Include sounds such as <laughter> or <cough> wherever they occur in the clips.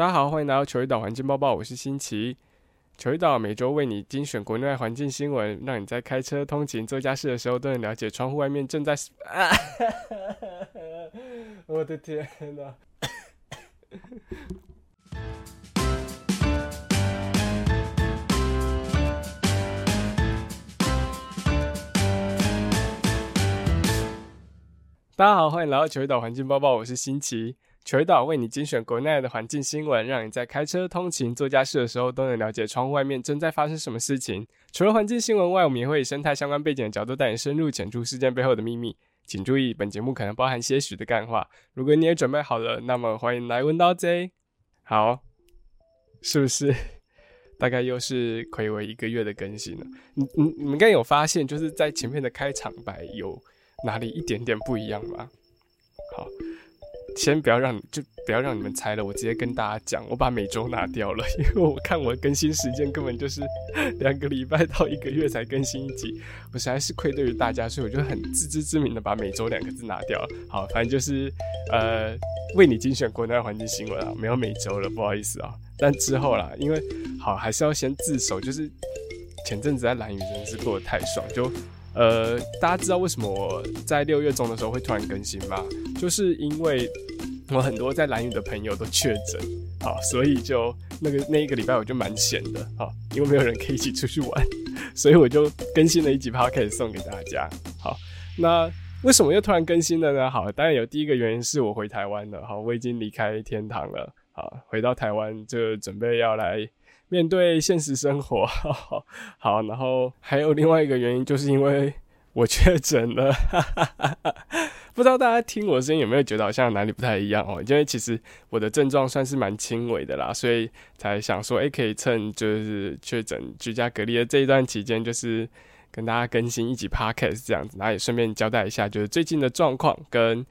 大家好，欢迎来到球一岛环境报报，我是新奇。球一岛每周为你精选国内外环境新闻，让你在开车、通勤、做家事的时候都能了解窗户外面正在……啊！我的天哪！大家好，欢迎来到球一岛环境报报，我是新奇。求岛为你精选国内的环境新闻，让你在开车、通勤、做家事的时候都能了解窗户外面正在发生什么事情。除了环境新闻外，我们也会以生态相关背景的角度带你深入浅出事件背后的秘密。请注意，本节目可能包含些许的干话。如果你也准备好了，那么欢迎来问到 J。好，是不是？大概又是暌违一个月的更新了。你、你、你们应该有发现，就是在前面的开场白有哪里一点点不一样吗？好。先不要让就不要让你们猜了，我直接跟大家讲，我把每周拿掉了，因为我看我更新时间根本就是两个礼拜到一个月才更新一集，我实在是愧对于大家，所以我就很自知之明的把每周两个字拿掉了。好，反正就是呃为你精选国内环境新闻啊，没有每周了，不好意思啊。但之后啦，因为好还是要先自首，就是前阵子在蓝雨真的是过得太爽，就。呃，大家知道为什么我在六月中的时候会突然更新吗？就是因为我很多在蓝屿的朋友都确诊，好，所以就那个那一个礼拜我就蛮闲的，好，因为没有人可以一起出去玩，<laughs> 所以我就更新了一集 podcast 送给大家。好，那为什么又突然更新了呢？好，当然有第一个原因是我回台湾了，好，我已经离开天堂了，好，回到台湾就准备要来。面对现实生活，<laughs> 好，然后还有另外一个原因，就是因为我确诊了。<laughs> 不知道大家听我声音有没有觉得好像哪里不太一样哦？因为其实我的症状算是蛮轻微的啦，所以才想说，哎，可以趁就是确诊居家隔离的这一段期间，就是跟大家更新一集 podcast 这样子，然后也顺便交代一下，就是最近的状况跟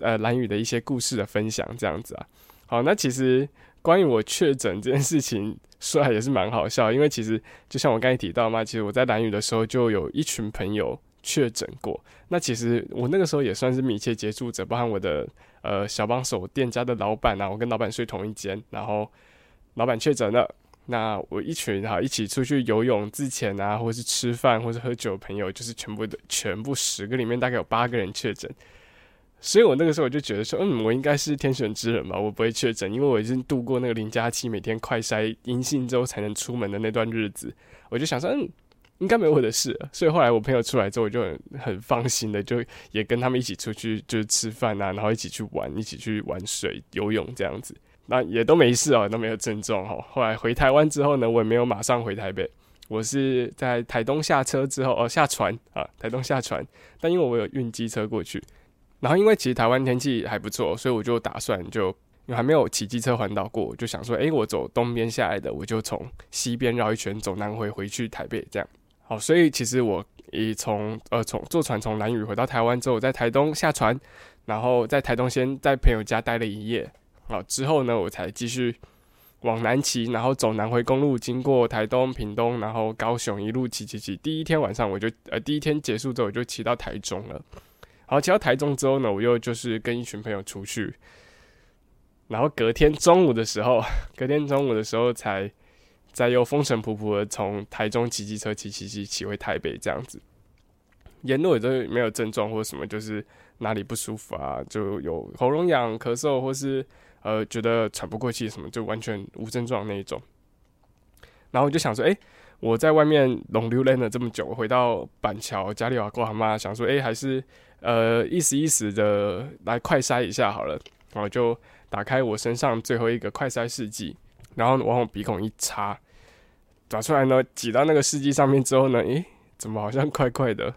呃蓝雨的一些故事的分享这样子啊。好，那其实关于我确诊这件事情。<laughs> 说来也是蛮好笑，因为其实就像我刚才提到嘛，其实我在蓝屿的时候就有一群朋友确诊过。那其实我那个时候也算是密切接触者，包含我的呃小帮手店家的老板啊，我跟老板睡同一间，然后老板确诊了，那我一群哈一起出去游泳之前啊，或是吃饭或是喝酒的朋友，就是全部的全部十个里面大概有八个人确诊。所以我那个时候我就觉得说，嗯，我应该是天选之人吧，我不会确诊，因为我已经度过那个零加七，每天快筛阴性之后才能出门的那段日子。我就想说，嗯，应该没有我的事。所以后来我朋友出来之后，我就很很放心的，就也跟他们一起出去，就是吃饭啊，然后一起去玩，一起去玩水、游泳这样子，那也都没事哦，都没有症状哈。后来回台湾之后呢，我也没有马上回台北，我是在台东下车之后哦下船啊，台东下船，但因为我有运机车过去。然后，因为其实台湾天气还不错，所以我就打算就，因为还没有骑机车环岛过，就想说，哎，我走东边下来的，我就从西边绕一圈，走南回回去台北这样。好，所以其实我一从呃从坐船从南屿回到台湾之后，在台东下船，然后在台东先在朋友家待了一夜，好之后呢，我才继续往南骑，然后走南回公路，经过台东、屏东，然后高雄一路骑骑骑。第一天晚上我就呃第一天结束之后我就骑到台中了。好，骑到台中之后呢，我又就是跟一群朋友出去，然后隔天中午的时候，<laughs> 隔天中午的时候才再又风尘仆仆的从台中骑机车骑骑骑骑回台北这样子，沿路也都没有症状或什么，就是哪里不舒服啊，就有喉咙痒、咳嗽或是呃觉得喘不过气什么，就完全无症状那一种。然后我就想说，哎，我在外面龙溜连了这么久，回到板桥家里瓦过阿妈，想说，哎，还是。呃，意思意思的来快筛一下好了，然后就打开我身上最后一个快筛试剂，然后往我鼻孔一插，打出来呢，挤到那个试剂上面之后呢，诶，怎么好像怪怪的？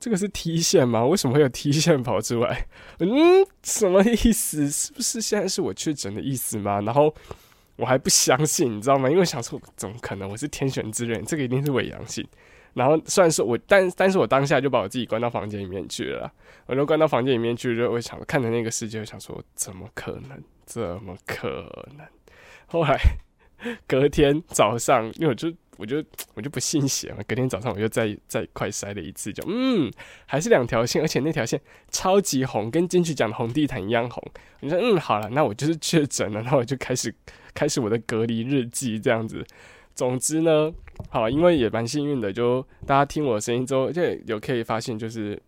这个是 T 线吗？为什么会有 T 线跑出来？嗯，什么意思？是不是现在是我确诊的意思吗？然后我还不相信，你知道吗？因为想说怎么可能？我是天选之人，这个一定是伪阳性。然后虽然说我，但但是我当下就把我自己关到房间里面去了。我就关到房间里面去，就会想看着那个世界，想说怎么可能？怎么可能？后来 <laughs> 隔天早上，因为我就我就我就不信邪嘛。隔天早上我就再再快筛了一次，就嗯，还是两条线，而且那条线超级红，跟进去讲的红地毯一样红。我说嗯，好了，那我就是确诊了，然后我就开始开始我的隔离日记这样子。总之呢，好，因为也蛮幸运的，就大家听我的声音之后，就有可以发现就是。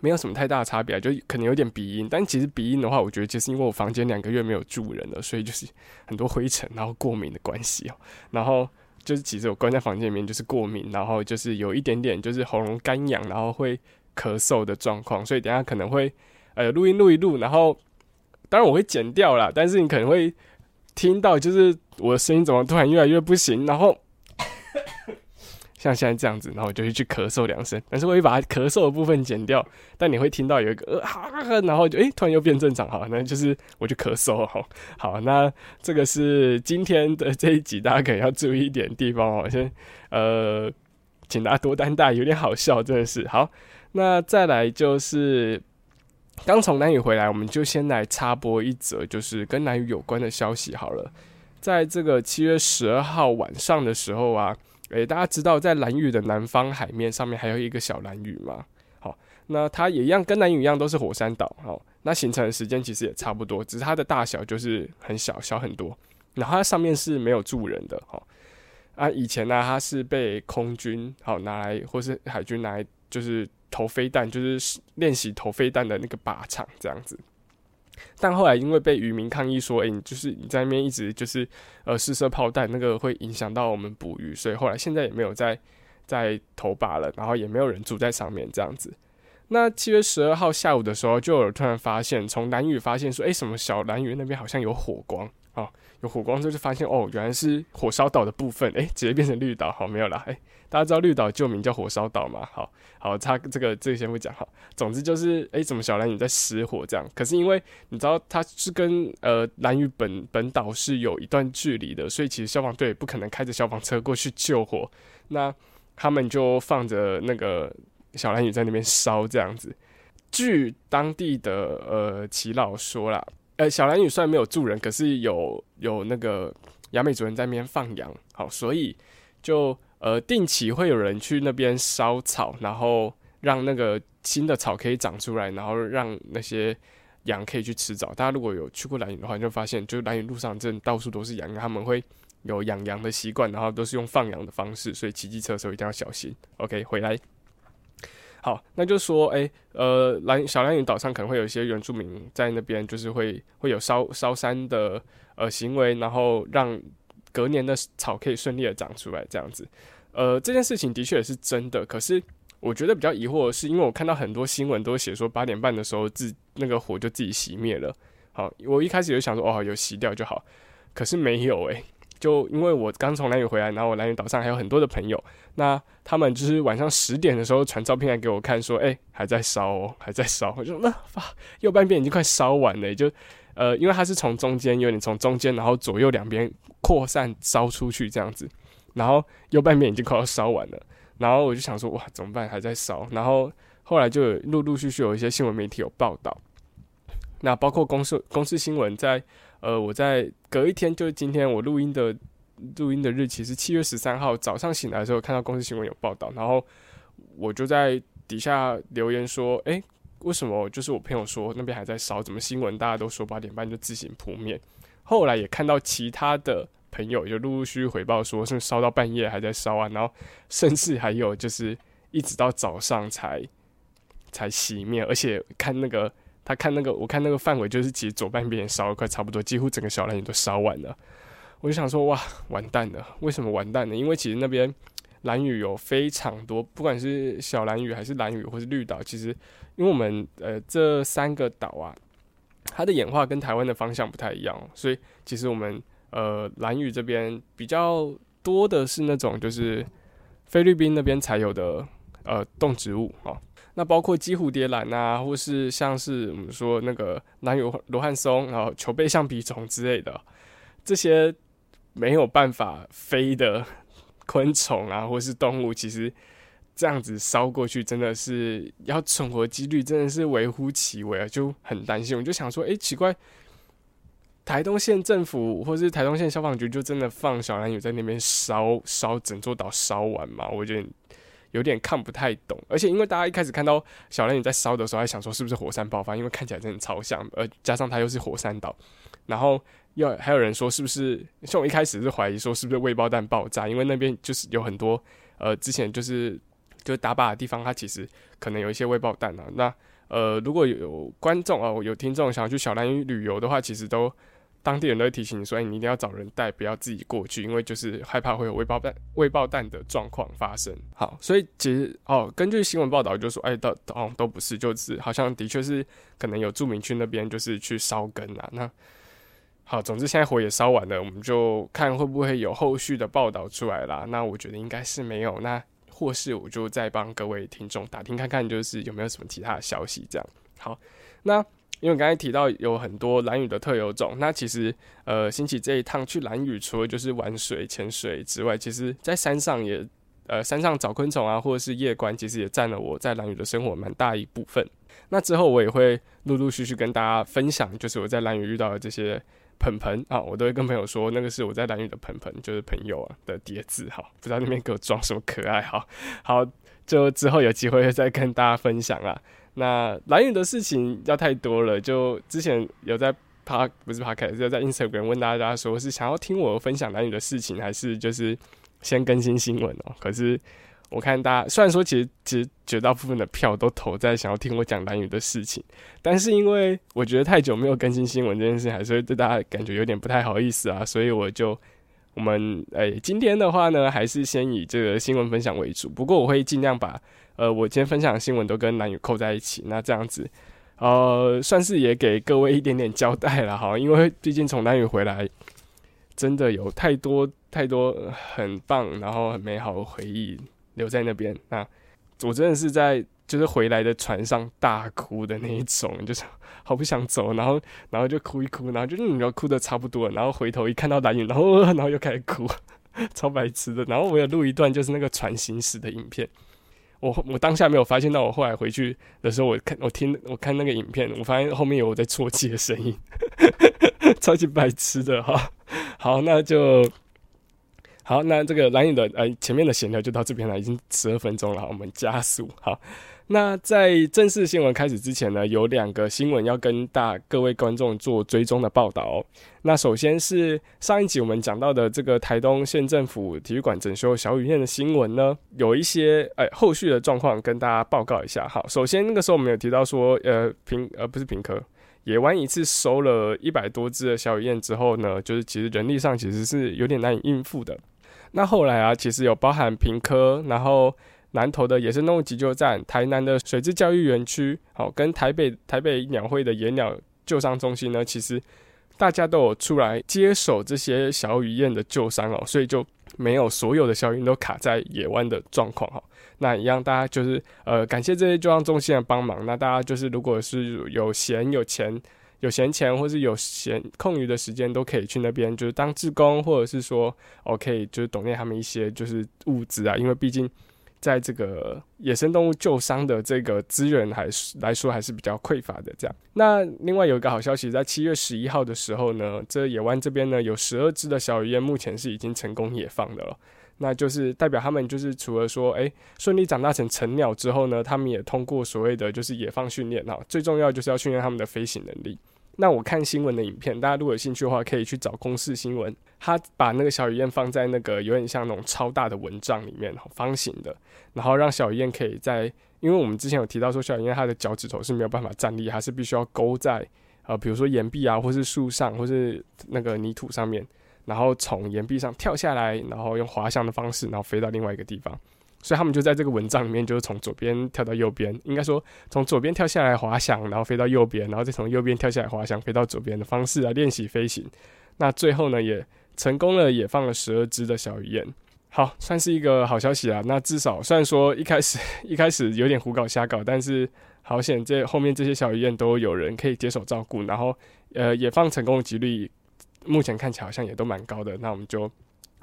没有什么太大差别，就可能有点鼻音，但其实鼻音的话，我觉得就是因为我房间两个月没有住人了，所以就是很多灰尘，然后过敏的关系哦。然后就是其实我关在房间里面就是过敏，然后就是有一点点就是喉咙干痒，然后会咳嗽的状况，所以等下可能会呃录音录一录，然后当然我会剪掉啦，但是你可能会听到就是我的声音怎么突然越来越不行，然后。<coughs> 像现在这样子，然后我就会去咳嗽两声，但是我会把它咳嗽的部分剪掉，但你会听到有一个呃哈，然后就诶突然又变正常，好，那就是我就咳嗽，好，好，那这个是今天的这一集，大家可能要注意一点地方哦，先呃，请大家多担待，有点好笑，真的是好。那再来就是刚从南屿回来，我们就先来插播一则就是跟南屿有关的消息好了，在这个七月十二号晚上的时候啊。诶，大家知道在蓝屿的南方海面上面还有一个小蓝屿吗？好，那它也一样，跟南屿一样都是火山岛。好，那形成的时间其实也差不多，只是它的大小就是很小小很多。然后它上面是没有住人的。好，啊，以前呢它是被空军好拿来，或是海军拿来，就是投飞弹，就是练习投飞弹的那个靶场这样子。但后来因为被渔民抗议说，哎，你就是你在那边一直就是呃试射炮弹，那个会影响到我们捕鱼，所以后来现在也没有在在投靶了，然后也没有人住在上面这样子。那七月十二号下午的时候，就有突然发现从蓝屿发现说，哎，什么小蓝屿那边好像有火光，有火光之后就发现哦，原来是火烧岛的部分，哎，直接变成绿岛，好没有啦，哎。大家知道绿岛旧名叫火烧岛吗？好好，他这个这个先不讲哈。总之就是，哎，怎么小蓝屿在失火这样？可是因为你知道它是跟呃蓝屿本本岛是有一段距离的，所以其实消防队不可能开着消防车过去救火。那他们就放着那个小蓝屿在那边烧这样子。据当地的呃耆老说啦，呃小蓝屿虽然没有住人，可是有有那个雅美族人在那边放羊，好，所以就。呃，定期会有人去那边烧草，然后让那个新的草可以长出来，然后让那些羊可以去吃草。大家如果有去过蓝屿的话，你就发现就蓝屿路上真的到处都是羊，他们会有养羊的习惯，然后都是用放羊的方式，所以骑机车的时候一定要小心。OK，回来，好，那就说，哎，呃，蓝小蓝屿岛上可能会有一些原住民在那边，就是会会有烧烧山的呃行为，然后让。隔年的草可以顺利的长出来，这样子，呃，这件事情的确也是真的。可是我觉得比较疑惑的是，因为我看到很多新闻都写说八点半的时候自那个火就自己熄灭了。好，我一开始就想说，哦，有熄掉就好，可是没有诶，就因为我刚从南屿回来，然后我南屿岛上还有很多的朋友，那他们就是晚上十点的时候传照片来给我看，说，哎，还在烧哦，还在烧。<laughs> 我就那发右半边已经快烧完了，就。呃，因为它是从中间有点从中间，然后左右两边扩散烧出去这样子，然后右半边已经快要烧完了，然后我就想说哇怎么办还在烧，然后后来就陆陆续续有一些新闻媒体有报道，那包括公司公司新闻在呃我在隔一天就是今天我录音的录音的日期是七月十三号早上醒来的时候看到公司新闻有报道，然后我就在底下留言说哎。为什么？就是我朋友说那边还在烧，怎么新闻大家都说八点半就自行扑灭？后来也看到其他的朋友就陆陆续续回报说，是烧到半夜还在烧啊，然后甚至还有就是一直到早上才才熄灭，而且看那个他看那个我看那个范围，就是其实左半边也烧了快差不多，几乎整个小蓝屿都烧完了。我就想说哇，完蛋了！为什么完蛋呢？因为其实那边蓝屿有非常多，不管是小蓝屿还是蓝屿或是绿岛，其实。因为我们呃这三个岛啊，它的演化跟台湾的方向不太一样，所以其实我们呃蓝屿这边比较多的是那种就是菲律宾那边才有的呃动植物哦，那包括鸡蝴蝶兰啊，或是像是我们说那个蓝屿罗汉松，然后球背橡皮虫之类的这些没有办法飞的昆虫啊，或是动物，其实。这样子烧过去，真的是要存活几率真的是微乎其微啊，就很担心。我就想说，哎，奇怪，台东县政府或是台东县消防局就真的放小蓝屿在那边烧烧整座岛烧完嘛？我觉得有点看不太懂。而且因为大家一开始看到小蓝屿在烧的时候，还想说是不是火山爆发，因为看起来真的超像，而加上它又是火山岛，然后又还有人说是不是像我一开始是怀疑说是不是未爆弹爆炸，因为那边就是有很多呃之前就是就是打靶的地方，它其实可能有一些未爆弹啊。那呃，如果有观众啊，有听众想要去小蓝屿旅游的话，其实都当地人都会提醒你说，你一定要找人带，不要自己过去，因为就是害怕会有未爆弹、未爆弹的状况发生。好，所以其实哦，根据新闻报道就说，哎，都哦都不是，就是好像的确是可能有住民区那边就是去烧根啊。那好，总之现在火也烧完了，我们就看会不会有后续的报道出来啦。那我觉得应该是没有。那或是我就再帮各位听众打听看看，就是有没有什么其他的消息。这样好，那因为刚才提到有很多蓝屿的特有种，那其实呃，兴起这一趟去蓝屿，除了就是玩水、潜水之外，其实在山上也呃，山上找昆虫啊，或者是夜观，其实也占了我在蓝屿的生活蛮大一部分。那之后我也会陆陆续续跟大家分享，就是我在蓝屿遇到的这些。盆盆啊，我都会跟朋友说，那个是我在蓝屿的盆盆，就是朋友啊的叠字哈，不知道那边给我装什么可爱哈。好，就之后有机会再跟大家分享啊。那蓝雨的事情要太多了，就之前有在趴不是趴开，是在 Instagram 问大家说，是想要听我分享蓝雨的事情，还是就是先更新新闻哦？可是。我看大家虽然说其实其实绝大部分的票都投在想要听我讲蓝雨的事情，但是因为我觉得太久没有更新新闻这件事情，还是会对大家感觉有点不太好意思啊，所以我就我们诶今天的话呢，还是先以这个新闻分享为主。不过我会尽量把呃我今天分享的新闻都跟蓝宇扣在一起，那这样子呃算是也给各位一点点交代了哈，因为毕竟从蓝宇回来，真的有太多太多很棒然后很美好的回忆。留在那边，那我真的是在就是回来的船上大哭的那一种，就是好不想走，然后然后就哭一哭，然后就你要哭的差不多了，然后回头一看到蓝云，然后然后又开始哭，超白痴的。然后我有录一段就是那个船行驶的影片，我我当下没有发现到，我后来回去的时候，我看我听我看那个影片，我发现后面有我在啜泣的声音，<laughs> 超级白痴的哈。好，那就。好，那这个蓝影的呃前面的闲聊就到这边了，已经十二分钟了，我们加速。好，那在正式新闻开始之前呢，有两个新闻要跟大各位观众做追踪的报道。那首先是上一集我们讲到的这个台东县政府体育馆整修小雨燕的新闻呢，有一些哎后续的状况跟大家报告一下。好，首先那个时候我们有提到说，呃平呃不是平科野湾一次收了一百多只的小雨燕之后呢，就是其实人力上其实是有点难以应付的。那后来啊，其实有包含平科，然后南投的野生动物急救站，台南的水质教育园区，好，跟台北台北鸟会的野鸟救伤中心呢，其实大家都有出来接手这些小雨燕的救伤哦，所以就没有所有的小雨都卡在野湾的状况哈。那一样，大家就是呃感谢这些救伤中心的帮忙。那大家就是如果是有闲有钱。有闲钱或是有闲空余的时间，都可以去那边，就是当志工，或者是说，OK，就是懂念他们一些就是物资啊。因为毕竟在这个野生动物救伤的这个资源还是来说还是比较匮乏的。这样，那另外有一个好消息，在七月十一号的时候呢，这野湾这边呢有十二只的小鱼，目前是已经成功野放的了。那就是代表他们就是除了说，哎，顺利长大成成鸟之后呢，他们也通过所谓的就是野放训练啊，最重要就是要训练他们的飞行能力。那我看新闻的影片，大家如果有兴趣的话，可以去找公视新闻，他把那个小雨燕放在那个有点像那种超大的蚊帐里面，方形的，然后让小雨燕可以在，因为我们之前有提到说，小雨燕它的脚趾头是没有办法站立，还是必须要勾在呃，比如说岩壁啊，或是树上，或是那个泥土上面。然后从岩壁上跳下来，然后用滑翔的方式，然后飞到另外一个地方。所以他们就在这个蚊帐里面，就是从左边跳到右边，应该说从左边跳下来滑翔，然后飞到右边，然后再从右边跳下来滑翔，飞到左边的方式来练习飞行。那最后呢，也成功了，也放了十二只的小鱼燕。好，算是一个好消息啊。那至少虽然说一开始 <laughs> 一开始有点胡搞瞎搞，但是好险这后面这些小鱼燕都有人可以接手照顾，然后呃也放成功的几率。目前看起来好像也都蛮高的，那我们就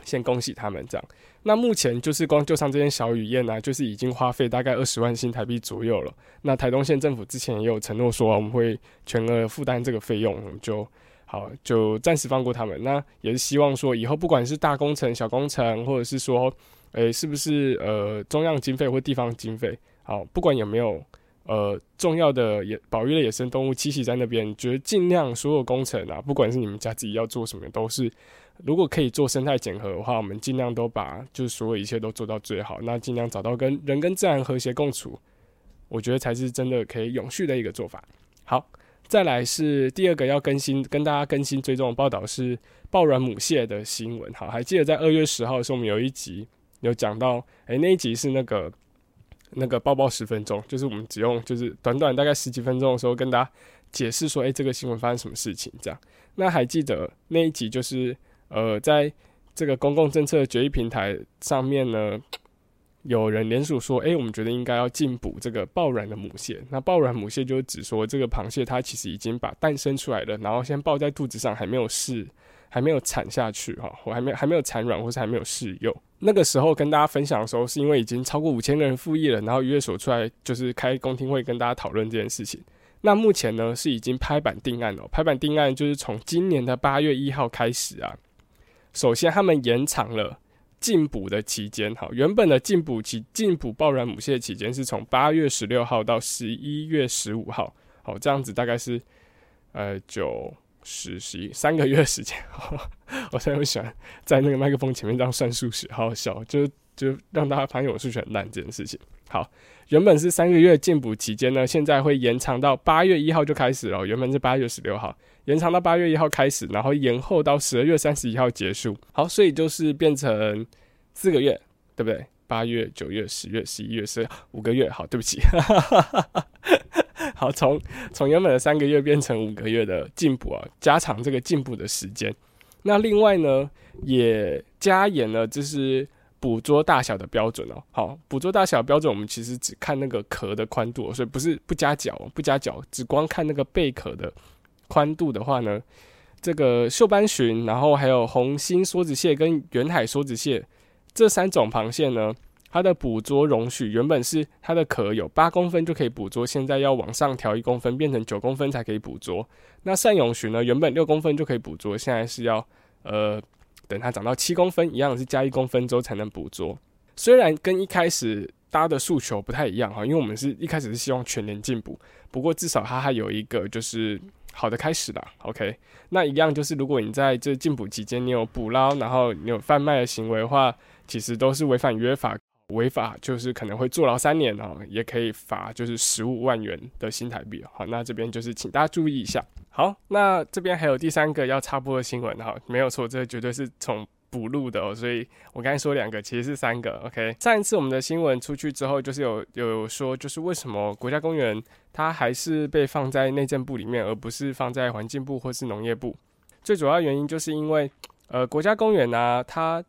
先恭喜他们这样。那目前就是光就上这间小雨燕呢，就是已经花费大概二十万新台币左右了。那台东县政府之前也有承诺说我们会全额负担这个费用，就好好，就暂时放过他们。那也是希望说，以后不管是大工程、小工程，或者是说，诶，是不是呃中央经费或地方经费，好，不管有没有呃重要的野保育类野生动物栖息在那边，觉得尽量所有工程啊，不管是你们家自己要做什么，都是如果可以做生态检核的话，我们尽量都把就是所有一切都做到最好。那尽量找到跟人跟自然和谐共处，我觉得才是真的可以永续的一个做法。好。再来是第二个要更新，跟大家更新追踪的报道是爆卵母蟹的新闻。好，还记得在二月十号的时候，我们有一集有讲到，诶，那一集是那个那个抱抱十分钟，就是我们只用就是短短大概十几分钟的时候，跟大家解释说，诶，这个新闻发生什么事情这样。那还记得那一集就是呃，在这个公共政策决议平台上面呢？有人联署说：“哎，我们觉得应该要禁捕这个抱卵的母蟹。那抱卵母蟹就是指说，这个螃蟹它其实已经把蛋生出来了，然后先抱在肚子上，还没有试，还没有产下去哈，我还没还没有产卵，或是还没有试幼。那个时候跟大家分享的时候，是因为已经超过五千个人复议了，然后渔业所出来就是开公听会跟大家讨论这件事情。那目前呢是已经拍板定案了，拍板定案就是从今年的八月一号开始啊，首先他们延长了。”禁捕的期间，好，原本的禁捕期禁捕爆卵母蟹期间是从八月十六号到十一月十五号，好，这样子大概是呃九十十一三个月时间。<laughs> 我现在喜欢在那个麦克风前面这样算数学，好好笑，就就让大家发现我数学很烂这件事情。好，原本是三个月禁捕期间呢，现在会延长到八月一号就开始了，原本是八月十六号。延长到八月一号开始，然后延后到十二月三十一号结束。好，所以就是变成四个月，对不对？八月、九月、十月、十一月、十五个月。好，对不起。<laughs> 好，从从原本的三个月变成五个月的进步啊，加长这个进步的时间。那另外呢，也加严了，就是捕捉大小的标准哦。好，捕捉大小标准，我们其实只看那个壳的宽度，所以不是不加脚，不加脚，只光看那个贝壳的。宽度的话呢，这个锈斑鲟，然后还有红心梭子蟹跟远海梭子蟹这三种螃蟹呢，它的捕捉容许原本是它的壳有八公分就可以捕捉，现在要往上调一公分，变成九公分才可以捕捉。那善永鲟呢，原本六公分就可以捕捉，现在是要呃等它长到七公分，一样是加一公分之后才能捕捉。虽然跟一开始搭的诉求不太一样哈，因为我们是一开始是希望全年进补，不过至少它还有一个就是。好的开始啦 o k 那一样就是，如果你在这禁捕期间你有捕捞，然后你有贩卖的行为的话，其实都是违反约法，违法就是可能会坐牢三年哦，也可以罚就是十五万元的新台币。好，那这边就是请大家注意一下。好，那这边还有第三个要插播的新闻哈，没有错，这绝对是从。补录的哦，所以我刚才说两个，其实是三个。OK，上一次我们的新闻出去之后，就是有有说，就是为什么国家公园它还是被放在内政部里面，而不是放在环境部或是农业部？最主要原因就是因为，呃，国家公园呢，它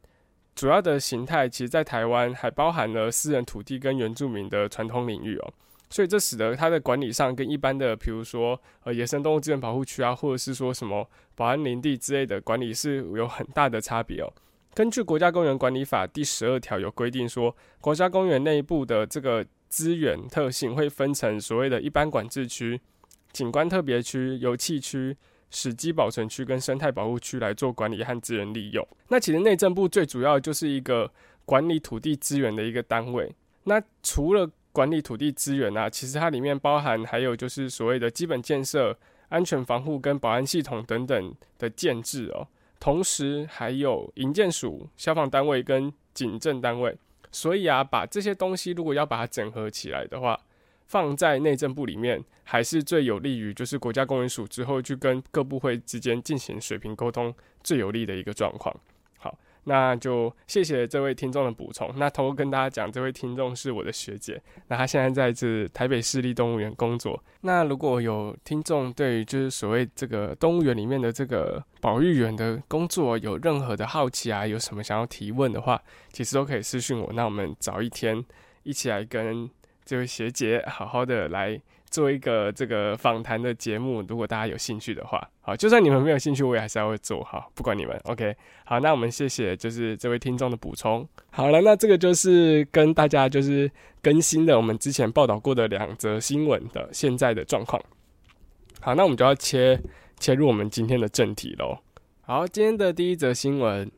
主要的形态其实，在台湾还包含了私人土地跟原住民的传统领域哦。所以这使得它的管理上跟一般的，比如说呃野生动物资源保护区啊，或者是说什么保安林地之类的管理是有很大的差别哦。根据国家公园管理法第十二条有规定说，国家公园内部的这个资源特性会分成所谓的一般管制区、景观特别区、油气区、史迹保存区跟生态保护区来做管理和资源利用。那其实内政部最主要就是一个管理土地资源的一个单位。那除了管理土地资源啊，其实它里面包含还有就是所谓的基本建设、安全防护跟保安系统等等的建制哦。同时还有营建署、消防单位跟警政单位。所以啊，把这些东西如果要把它整合起来的话，放在内政部里面，还是最有利于就是国家公园署之后去跟各部会之间进行水平沟通最有利的一个状况。那就谢谢这位听众的补充。那偷偷跟大家讲，这位听众是我的学姐，那她现在在这台北市立动物园工作。那如果有听众对于就是所谓这个动物园里面的这个保育员的工作有任何的好奇啊，有什么想要提问的话，其实都可以私讯我。那我们找一天一起来跟这位学姐好好的来。做一个这个访谈的节目，如果大家有兴趣的话，好，就算你们没有兴趣，我也还是要会做，好，不管你们，OK，好，那我们谢谢就是这位听众的补充。好了，那这个就是跟大家就是更新的我们之前报道过的两则新闻的现在的状况。好，那我们就要切切入我们今天的正题喽。好，今天的第一则新闻：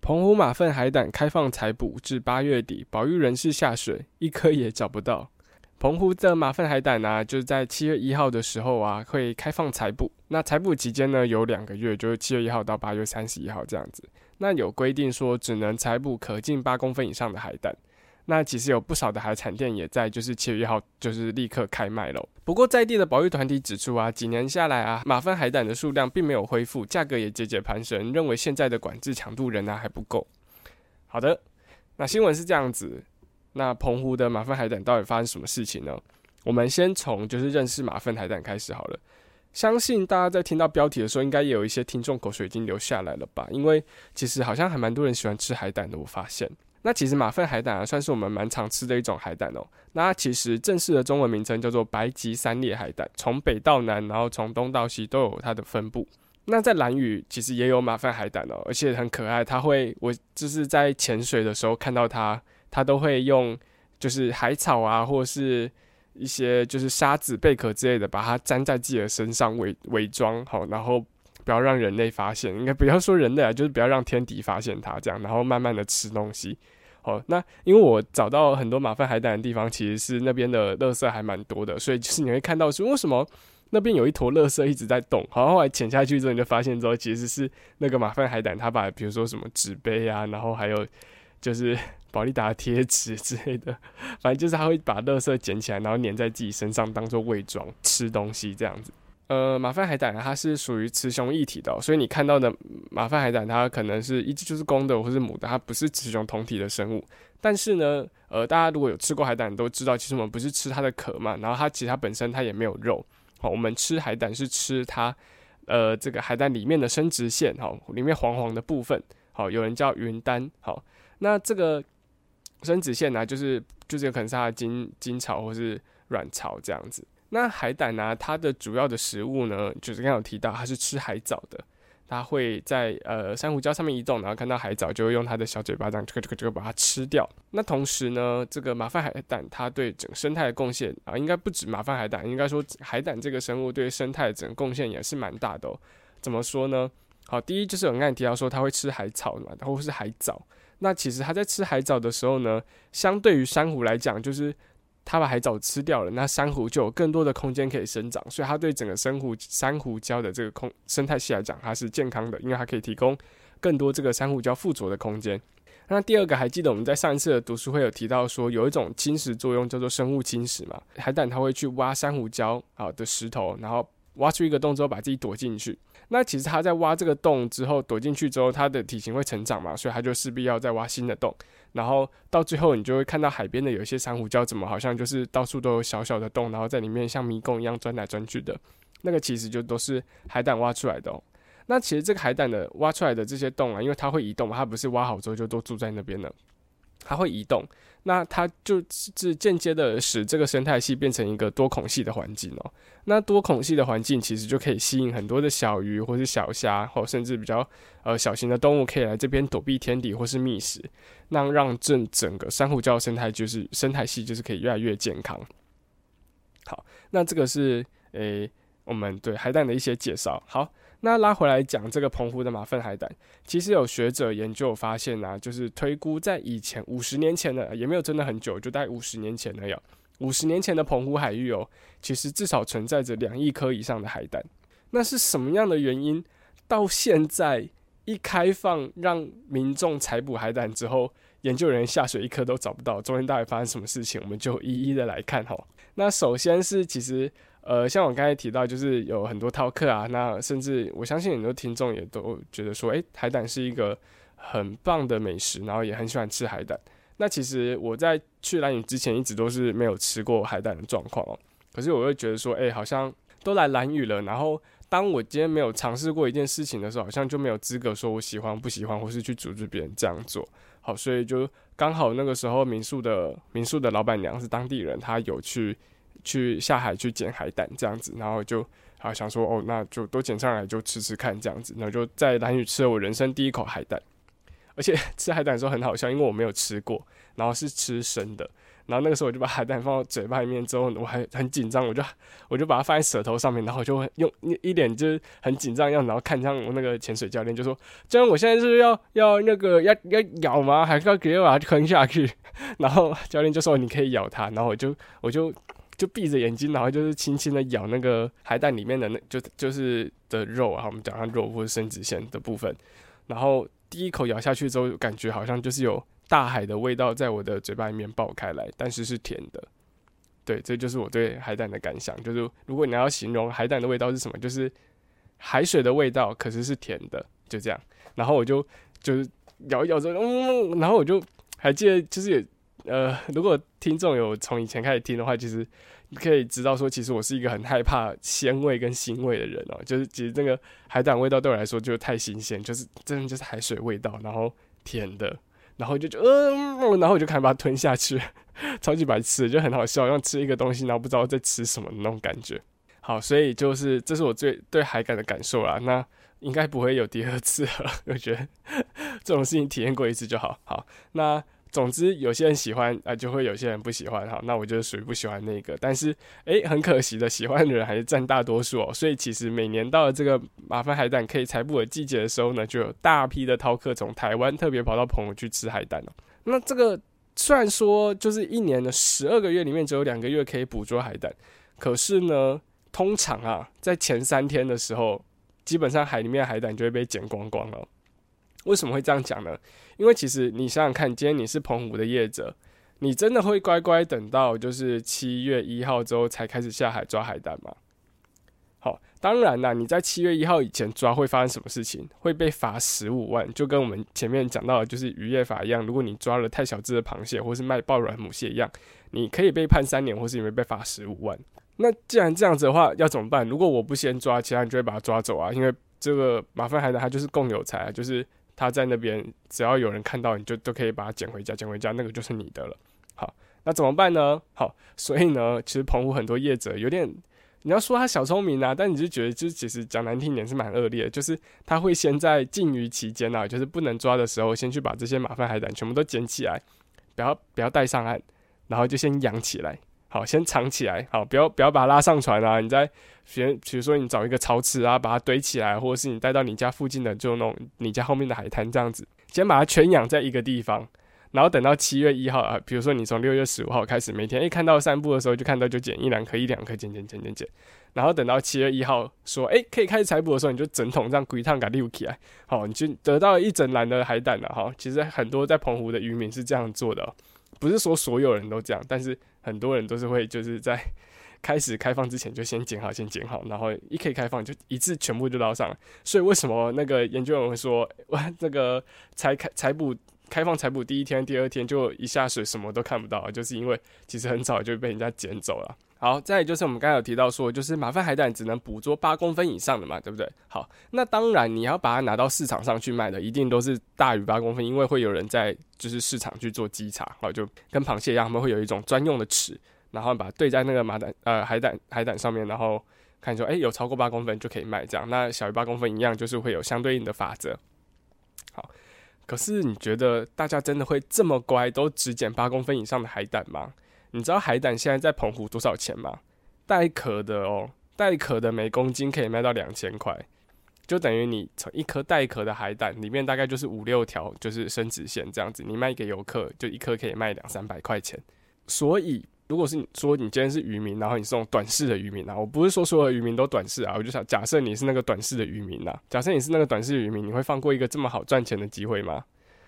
澎湖马粪海胆开放采捕至八月底，保育人士下水，一颗也找不到。澎湖的马粪海胆呢，就是在七月一号的时候啊，会开放采捕。那采捕期间呢，有两个月，就是七月一号到八月三十一号这样子。那有规定说，只能采捕可近八公分以上的海胆。那其实有不少的海产店也在，就是七月一号就是立刻开卖了。不过在地的保育团体指出啊，几年下来啊，马粪海胆的数量并没有恢复，价格也节节攀升，认为现在的管制强度仍然还不够。好的，那新闻是这样子。那澎湖的马粪海胆到底发生什么事情呢？我们先从就是认识马粪海胆开始好了。相信大家在听到标题的时候，应该也有一些听众口水已经流下来了吧？因为其实好像还蛮多人喜欢吃海胆的，我发现。那其实马粪海胆啊，算是我们蛮常吃的一种海胆哦。那其实正式的中文名称叫做白鳍三裂海胆，从北到南，然后从东到西都有它的分布。那在蓝屿其实也有马粪海胆哦，而且很可爱。它会，我就是在潜水的时候看到它，它都会用就是海草啊，或者是一些就是沙子、贝壳之类的，把它粘在自己的身上伪伪装好，然后。不要让人类发现，应该不要说人类啊，就是不要让天敌发现它，这样，然后慢慢的吃东西。好，那因为我找到很多马粪海胆的地方，其实是那边的垃圾还蛮多的，所以就是你会看到说，为什么那边有一坨垃圾一直在动？好，后来潜下去之后，你就发现之后，其实是那个马粪海胆，它把比如说什么纸杯啊，然后还有就是宝利达贴纸之类的，反正就是它会把垃圾捡起来，然后粘在自己身上当做伪装吃东西这样子。呃，马粪海胆它是属于雌雄异体的，所以你看到的马粪海胆它可能是一只就是公的或是母的，它不是雌雄同体的生物。但是呢，呃，大家如果有吃过海胆都知道，其实我们不是吃它的壳嘛，然后它其实它本身它也没有肉。好，我们吃海胆是吃它，呃，这个海胆里面的生殖腺，好，里面黄黄的部分，好，有人叫云丹，好，那这个生殖腺呢，就是就是有可能是它的精精巢或是卵巢这样子。那海胆呢？它的主要的食物呢，就是刚刚有提到，它是吃海藻的。它会在呃珊瑚礁上面移动，然后看到海藻，就会用它的小嘴巴这样这个这个这个把它吃掉。那同时呢，这个马粪海胆它对整个生态的贡献啊，应该不止马粪海胆，应该说海胆这个生物对生态整个贡献也是蛮大的。哦。怎么说呢？好，第一就是我刚才提到说它会吃海草嘛，或是海藻。那其实它在吃海藻的时候呢，相对于珊瑚来讲，就是。它把海藻吃掉了，那珊瑚就有更多的空间可以生长，所以它对整个珊瑚珊瑚礁的这个空生态系来讲，它是健康的，因为它可以提供更多这个珊瑚礁附着的空间。那第二个，还记得我们在上一次的读书会有提到说，有一种侵蚀作用叫做生物侵蚀嘛？海胆它会去挖珊瑚礁好的石头，然后挖出一个洞之后，把自己躲进去。那其实它在挖这个洞之后，躲进去之后，它的体型会成长嘛，所以它就势必要再挖新的洞。然后到最后，你就会看到海边的有一些珊瑚礁，怎么好像就是到处都有小小的洞，然后在里面像迷宫一样钻来钻去的。那个其实就都是海胆挖出来的。哦。那其实这个海胆的挖出来的这些洞啊，因为它会移动嘛，它不是挖好之后就都住在那边了。它会移动，那它就是间接的使这个生态系变成一个多孔系的环境哦。那多孔系的环境其实就可以吸引很多的小鱼或是小虾，或甚至比较呃小型的动物可以来这边躲避天敌或是觅食，那让这整个珊瑚礁生态就是生态系就是可以越来越健康。好，那这个是诶我们对海胆的一些介绍。好。那拉回来讲这个澎湖的马粪海胆，其实有学者研究发现啊，就是推估在以前五十年前的，也没有真的很久，就大概五十年前那样。五十年前的澎湖海域哦，其实至少存在着两亿颗以上的海胆。那是什么样的原因？到现在一开放让民众采捕海胆之后，研究人员下水一颗都找不到，中间到底发生什么事情？我们就一一的来看哈。那首先是其实。呃，像我刚才提到，就是有很多饕客啊，那甚至我相信很多听众也都觉得说，诶，海胆是一个很棒的美食，然后也很喜欢吃海胆。那其实我在去蓝屿之前，一直都是没有吃过海胆的状况哦。可是我会觉得说，诶，好像都来蓝屿了，然后当我今天没有尝试过一件事情的时候，好像就没有资格说我喜欢不喜欢，或是去阻止别人这样做。好，所以就刚好那个时候民宿的民宿的老板娘是当地人，她有去。去下海去捡海胆这样子，然后就啊想说哦，那就都捡上来就吃吃看这样子，然后就在蓝屿吃了我人生第一口海胆，而且吃海胆的时候很好笑，因为我没有吃过，然后是吃生的，然后那个时候我就把海胆放到嘴巴里面之后，我还很紧张，我就我就把它放在舌头上面，然后我就用一脸就是很紧张样子，然后看向我那个潜水教练，就说：“教练，我现在是要要那个要要咬吗？还是要直接把它吞下去？”然后教练就说：“你可以咬它。”然后我就我就就闭着眼睛，然后就是轻轻的咬那个海胆里面的那就就是的肉啊，我们讲它肉或者生殖腺的部分。然后第一口咬下去之后，感觉好像就是有。大海的味道在我的嘴巴里面爆开来，但是是甜的。对，这就是我对海胆的感想。就是如果你要形容海胆的味道是什么，就是海水的味道，可是是甜的，就这样。然后我就就是咬一咬着，嗯，然后我就还记得，就是呃，如果听众有从以前开始听的话，其实你可以知道说，其实我是一个很害怕鲜味跟腥味的人哦。就是其实这个海胆味道对我来说就太新鲜，就是真的就是海水味道，然后甜的。然后就就嗯，然后我就开始把它吞下去，<laughs> 超级白痴，就很好笑，像吃一个东西，然后不知道在吃什么那种感觉。好，所以就是这是我最对海感的感受啦。那应该不会有第二次了，<laughs> 我觉得这种事情体验过一次就好。好，那。总之，有些人喜欢啊，就会有些人不喜欢哈。那我就是属于不喜欢那个，但是诶，很可惜的，喜欢的人还是占大多数哦。所以其实每年到了这个麻烦海胆可以采捕的季节的时候呢，就有大批的饕客从台湾特别跑到澎湖去吃海胆哦。那这个虽然说就是一年的十二个月里面只有两个月可以捕捉海胆，可是呢，通常啊，在前三天的时候，基本上海里面海胆就会被捡光光了。为什么会这样讲呢？因为其实你想想看，今天你是澎湖的业者，你真的会乖乖等到就是七月一号之后才开始下海抓海胆吗？好，当然啦，你在七月一号以前抓会发生什么事情？会被罚十五万，就跟我们前面讲到的就是渔业法一样，如果你抓了太小只的螃蟹或是卖爆卵母蟹一样，你可以被判三年，或是你会被罚十五万。那既然这样子的话，要怎么办？如果我不先抓，其他人就会把它抓走啊，因为这个麻烦海胆它就是共有财啊，就是。他在那边，只要有人看到，你就都可以把它捡回家，捡回家那个就是你的了。好，那怎么办呢？好，所以呢，其实澎湖很多业者有点，你要说他小聪明啊，但你就觉得，就是其实讲难听点是蛮恶劣，就是他会先在禁渔期间啊，就是不能抓的时候，先去把这些麻烦海胆全部都捡起来，不要不要带上岸，然后就先养起来。好，先藏起来。好，不要不要把它拉上船啊！你在先，比如说你找一个潮池啊，把它堆起来，或者是你带到你家附近的就弄你家后面的海滩这样子，先把它全养在一个地方，然后等到七月一号啊，比如说你从六月十五号开始，每天一看到散步的时候就看到就捡一两颗一两颗捡捡捡捡捡，然后等到七月一号说哎可以开始采捕的时候，你就整桶这样归趟给溜起来，好，你就得到一整篮的海胆了哈。其实很多在澎湖的渔民是这样做的。不是说所有人都这样，但是很多人都是会就是在 <laughs> 开始开放之前就先剪好，先剪好，然后一可以开放就一次全部就捞上。所以为什么那个研究员会说，哇，这个才开采捕开放采捕第一天、第二天就一下水什么都看不到，就是因为其实很早就被人家捡走了。好，再就是我们刚才有提到说，就是麻烦海胆只能捕捉八公分以上的嘛，对不对？好，那当然你要把它拿到市场上去卖的，一定都是大于八公分，因为会有人在就是市场去做稽查，好，就跟螃蟹一样，他们会有一种专用的尺，然后把它对在那个马胆呃海胆海胆上面，然后看说，哎，有超过八公分就可以卖，这样，那小于八公分一样，就是会有相对应的法则。好，可是你觉得大家真的会这么乖，都只捡八公分以上的海胆吗？你知道海胆现在在澎湖多少钱吗？带壳的哦，带壳的每公斤可以卖到两千块，就等于你从一颗带壳的海胆里面大概就是五六条，就是生殖线这样子，你卖给游客就一颗可以卖两三百块钱。所以，如果是你说你今天是渔民，然后你是这种短视的渔民啊，我不是说所有的渔民都短视啊，我就想假设你是那个短视的渔民呐，假设你是那个短视渔民，你会放过一个这么好赚钱的机会吗？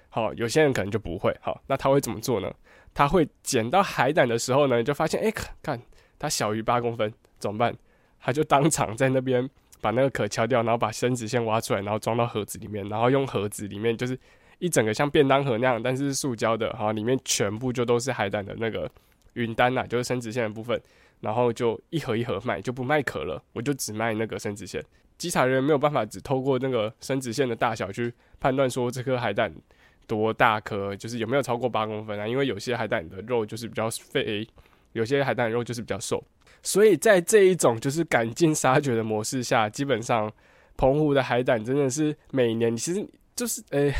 好，有些人可能就不会。好，那他会怎么做呢？他会捡到海胆的时候呢，就发现，哎，看它小于八公分，怎么办？他就当场在那边把那个壳敲掉，然后把生殖线挖出来，然后装到盒子里面，然后用盒子里面就是一整个像便当盒那样，但是是塑胶的，哈，里面全部就都是海胆的那个云丹呐，就是生殖线的部分，然后就一盒一盒卖，就不卖壳了，我就只卖那个生殖线。稽查人员没有办法只透过那个生殖线的大小去判断说这颗海胆。多大颗？就是有没有超过八公分啊？因为有些海胆的肉就是比较肥，有些海胆肉就是比较瘦，所以在这一种就是赶尽杀绝的模式下，基本上澎湖的海胆真的是每年其实就是诶，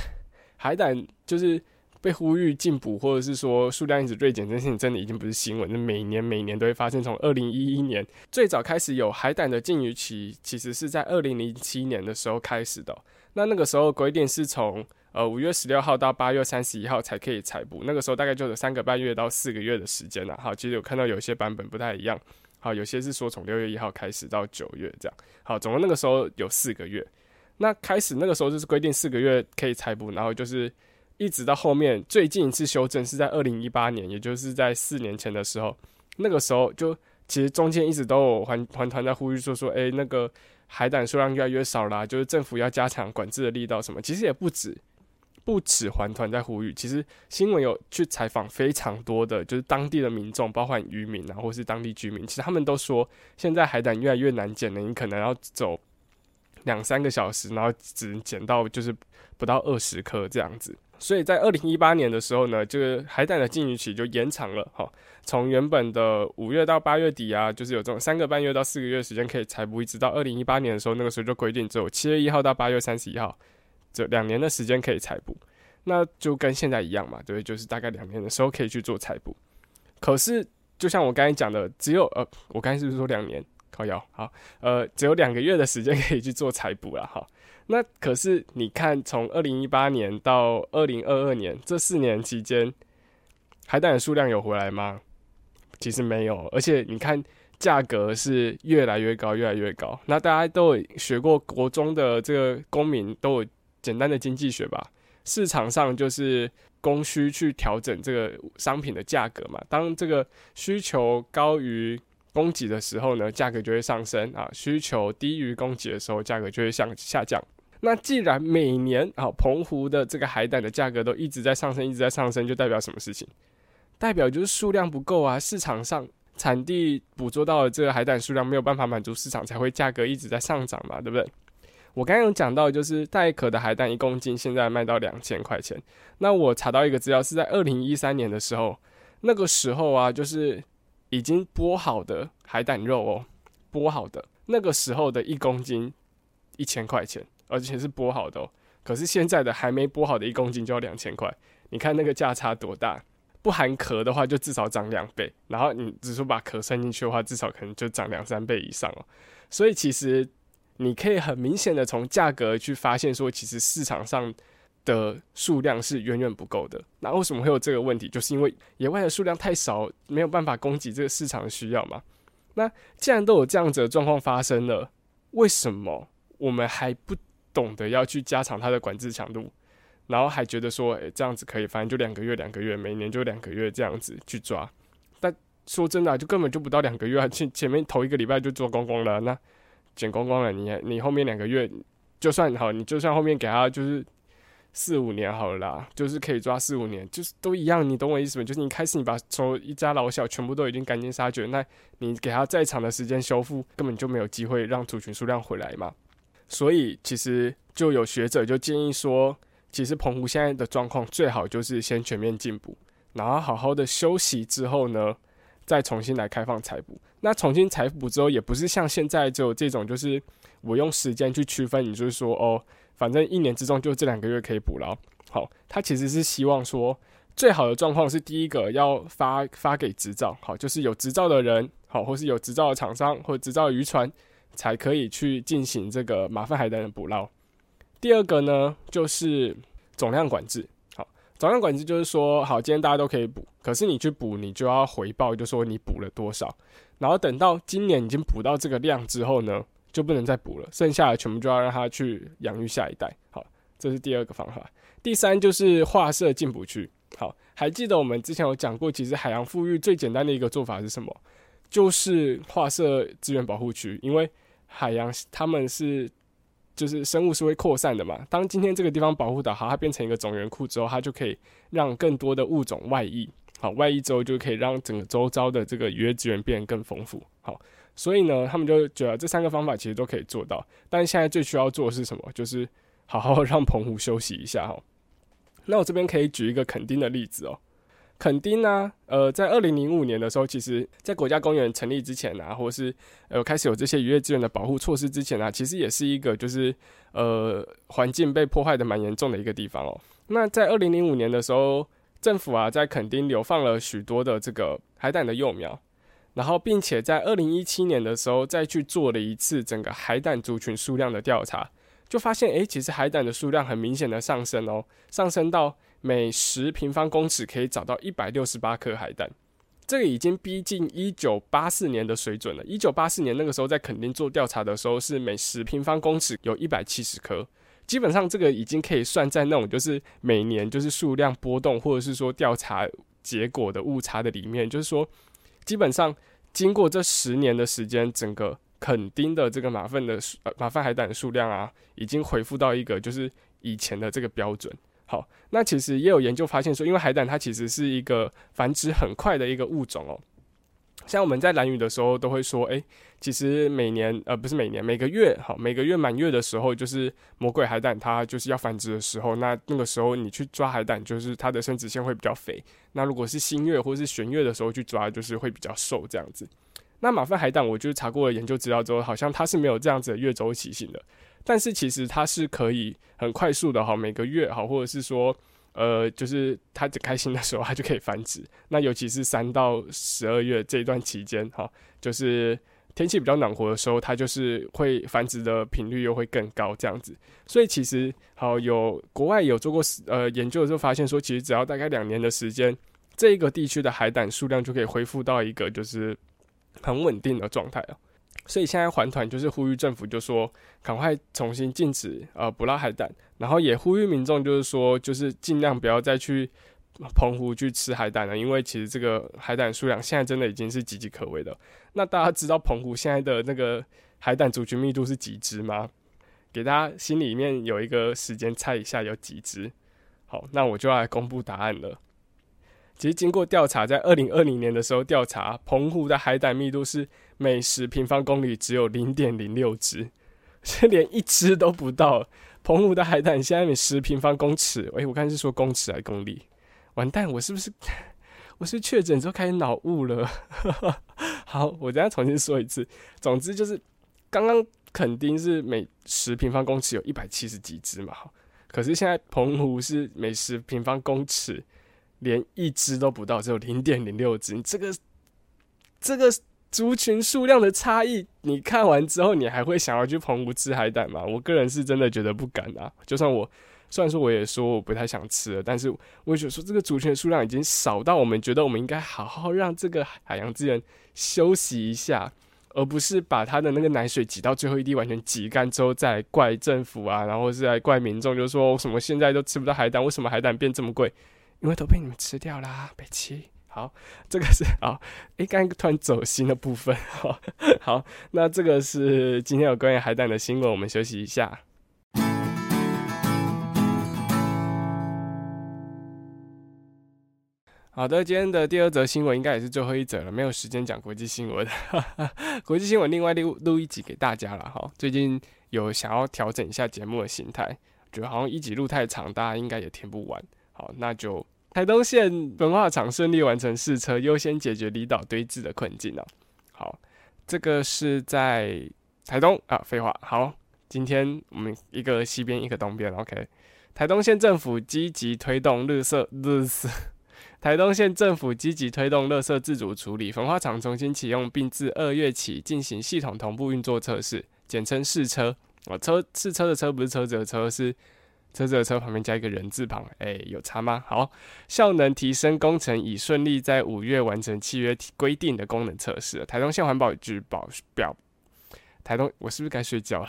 海胆就是被呼吁禁捕，或者是说数量一直锐减，这件事情真的已经不是新闻，那每年每年都会发生。从二零一一年最早开始有海胆的禁渔期，其实是在二零零七年的时候开始的。那那个时候规定是从呃五月十六号到八月三十一号才可以采捕，那个时候大概就有三个半月到四个月的时间了。好，其实有看到有些版本不太一样，好，有些是说从六月一号开始到九月这样。好，总共那个时候有四个月。那开始那个时候就是规定四个月可以采捕，然后就是。一直到后面最近一次修正是在二零一八年，也就是在四年前的时候，那个时候就其实中间一直都有环环团在呼吁说说，哎，那个海胆数量越来越少啦，就是政府要加强管制的力道什么。其实也不止不止环团在呼吁，其实新闻有去采访非常多的就是当地的民众，包括渔民啊，或是当地居民，其实他们都说现在海胆越来越难捡了，你可能要走两三个小时，然后只能捡到就是不到二十颗这样子。所以在二零一八年的时候呢，就是海胆的禁渔期就延长了哈，从原本的五月到八月底啊，就是有这种三个半月到四个月时间可以采捕，一直到二零一八年的时候，那个时候就规定只有七月一号到八月三十一号这两年的时间可以采捕，那就跟现在一样嘛，对，就是大概两年的时候可以去做采捕。可是就像我刚才讲的，只有呃，我刚才是不是说两年？靠腰好，呃，只有两个月的时间可以去做采捕了哈。那可是你看，从二零一八年到二零二二年这四年期间，海胆的数量有回来吗？其实没有，而且你看价格是越来越高，越来越高。那大家都有学过国中的这个公民都有简单的经济学吧？市场上就是供需去调整这个商品的价格嘛。当这个需求高于供给的时候呢，价格就会上升啊；需求低于供给的时候，价格就会向下降。那既然每年啊，澎湖的这个海胆的价格都一直在上升，一直在上升，就代表什么事情？代表就是数量不够啊，市场上产地捕捉到的这个海胆数量没有办法满足市场，才会价格一直在上涨嘛，对不对？我刚刚有讲到，就是带壳的海胆一公斤现在卖到两千块钱。那我查到一个资料是在二零一三年的时候，那个时候啊，就是已经剥好的海胆肉哦，剥好的那个时候的一公斤一千块钱。而且是剥好的，可是现在的还没剥好的一公斤就要两千块，你看那个价差多大？不含壳的话就至少涨两倍，然后你只说把壳算进去的话，至少可能就涨两三倍以上哦。所以其实你可以很明显的从价格去发现说，其实市场上的数量是远远不够的。那为什么会有这个问题？就是因为野外的数量太少，没有办法供给这个市场的需要嘛。那既然都有这样子的状况发生了，为什么我们还不？懂得要去加强它的管制强度，然后还觉得说，诶，这样子可以，反正就两个月，两个月，每年就两个月这样子去抓。但说真的，就根本就不到两个月，前前面头一个礼拜就做光光了，那剪光光了，你你后面两个月就算好，你就算后面给他就是四五年好了啦，就是可以抓四五年，就是都一样，你懂我意思吗？就是你开始你把从一家老小全部都已经赶尽杀绝，那你给他再长的时间修复，根本就没有机会让族群数量回来嘛。所以其实就有学者就建议说，其实澎湖现在的状况最好就是先全面进补，然后好好的休息之后呢，再重新来开放采捕。那重新采捕之后，也不是像现在就这种，就是我用时间去区分，你就是说哦，反正一年之中就这两个月可以捕捞。好，他其实是希望说，最好的状况是第一个要发发给执照，好，就是有执照的人，好，或是有执照的厂商或执照的渔船。才可以去进行这个马粪海胆的捕捞。第二个呢，就是总量管制。好，总量管制就是说，好，今天大家都可以捕，可是你去捕，你就要回报，就说你捕了多少。然后等到今年已经捕到这个量之后呢，就不能再捕了，剩下的全部就要让它去养育下一代。好，这是第二个方法。第三就是划设禁捕区。好，还记得我们之前有讲过，其实海洋富裕最简单的一个做法是什么？就是划设资源保护区，因为海洋他们是就是生物是会扩散的嘛。当今天这个地方保护的好，它变成一个种源库之后，它就可以让更多的物种外溢。好，外溢之后就可以让整个周遭的这个渔业资源变得更丰富。好，所以呢，他们就觉得这三个方法其实都可以做到。但现在最需要做的是什么？就是好好让澎湖休息一下哈。那我这边可以举一个肯定的例子哦。垦丁呢，呃，在二零零五年的时候，其实在国家公园成立之前啊，或是呃开始有这些渔业资源的保护措施之前啊，其实也是一个就是呃环境被破坏的蛮严重的一个地方哦。那在二零零五年的时候，政府啊在垦丁流放了许多的这个海胆的幼苗，然后并且在二零一七年的时候再去做了一次整个海胆族群数量的调查，就发现诶，其实海胆的数量很明显的上升哦，上升到。每十平方公尺可以找到一百六十八颗海胆，这个已经逼近一九八四年的水准了。一九八四年那个时候在垦丁做调查的时候，是每十平方公尺有一百七十颗，基本上这个已经可以算在那种就是每年就是数量波动或者是说调查结果的误差的里面。就是说，基本上经过这十年的时间，整个垦丁的这个马粪的呃马粪海胆的数量啊，已经恢复到一个就是以前的这个标准。好，那其实也有研究发现说，因为海胆它其实是一个繁殖很快的一个物种哦。像我们在蓝屿的时候都会说，哎，其实每年呃不是每年每个月，好每个月满月的时候，就是魔鬼海胆它就是要繁殖的时候。那那个时候你去抓海胆，就是它的生殖腺会比较肥。那如果是新月或是玄月的时候去抓，就是会比较瘦这样子。那马粪海胆，我就查过了研究资料之后，好像它是没有这样子的月周期性的。但是其实它是可以很快速的哈，每个月哈，或者是说，呃，就是它只开心的时候，它就可以繁殖。那尤其是三到十二月这一段期间哈，就是天气比较暖和的时候，它就是会繁殖的频率又会更高这样子。所以其实好有国外有做过呃研究的时候发现说，其实只要大概两年的时间，这一个地区的海胆数量就可以恢复到一个就是很稳定的状态了。所以现在环团就是呼吁政府，就说赶快重新禁止呃捕捞海胆，然后也呼吁民众，就是说就是尽量不要再去澎湖去吃海胆了，因为其实这个海胆数量现在真的已经是岌岌可危的。那大家知道澎湖现在的那个海胆族群密度是几只吗？给大家心里面有一个时间猜一下有几只。好，那我就要来公布答案了。其实经过调查，在二零二零年的时候调查，澎湖的海胆密度是。每十平方公里只有零点零六只，这连一只都不到。澎湖的海胆现在每十平方公尺，哎，我看是说公尺还是公里？完蛋，我是不是我是确诊之后开始脑雾了？<laughs> 好，我等下重新说一次。总之就是，刚刚肯定是每十平方公尺有一百七十几只嘛，可是现在澎湖是每十平方公尺连一只都不到，只有零点零六只。这个，这个。族群数量的差异，你看完之后，你还会想要去澎湖吃海胆吗？我个人是真的觉得不敢啊。就算我，虽然说我也说我不太想吃了，但是我也觉得说这个族群的数量已经少到我们觉得我们应该好好让这个海洋资源休息一下，而不是把它的那个奶水挤到最后一滴完全挤干之后再怪政府啊，然后是来怪民众，就说什么现在都吃不到海胆，为什么海胆变这么贵？因为都被你们吃掉啦，北七。好，这个是好，哎，刚刚突然走心的部分，好，好，那这个是今天有关于海胆的新闻，我们休息一下。好的，今天的第二则新闻应该也是最后一则了，没有时间讲国际新闻，<laughs> 国际新闻另外录录一集给大家了哈。最近有想要调整一下节目的形态，觉得好像一集录太长，大家应该也听不完，好，那就。台东县文化厂顺利完成试车，优先解决离岛堆置的困境哦。好，这个是在台东啊。废话，好，今天我们一个西边，一个东边。OK，台东县政府积极推动绿色绿色。台东县政府积极推动垃圾自主处理，焚化厂重新启用，并自二月起进行系统同步运作测试，简称试车。哦，车试车的车不是车子的车，是。车子的车旁边加一个人字旁，哎，有差吗？好，效能提升工程已顺利在五月完成契约规定的功能测试。台东县环保局保表，台东我是不是该睡觉了？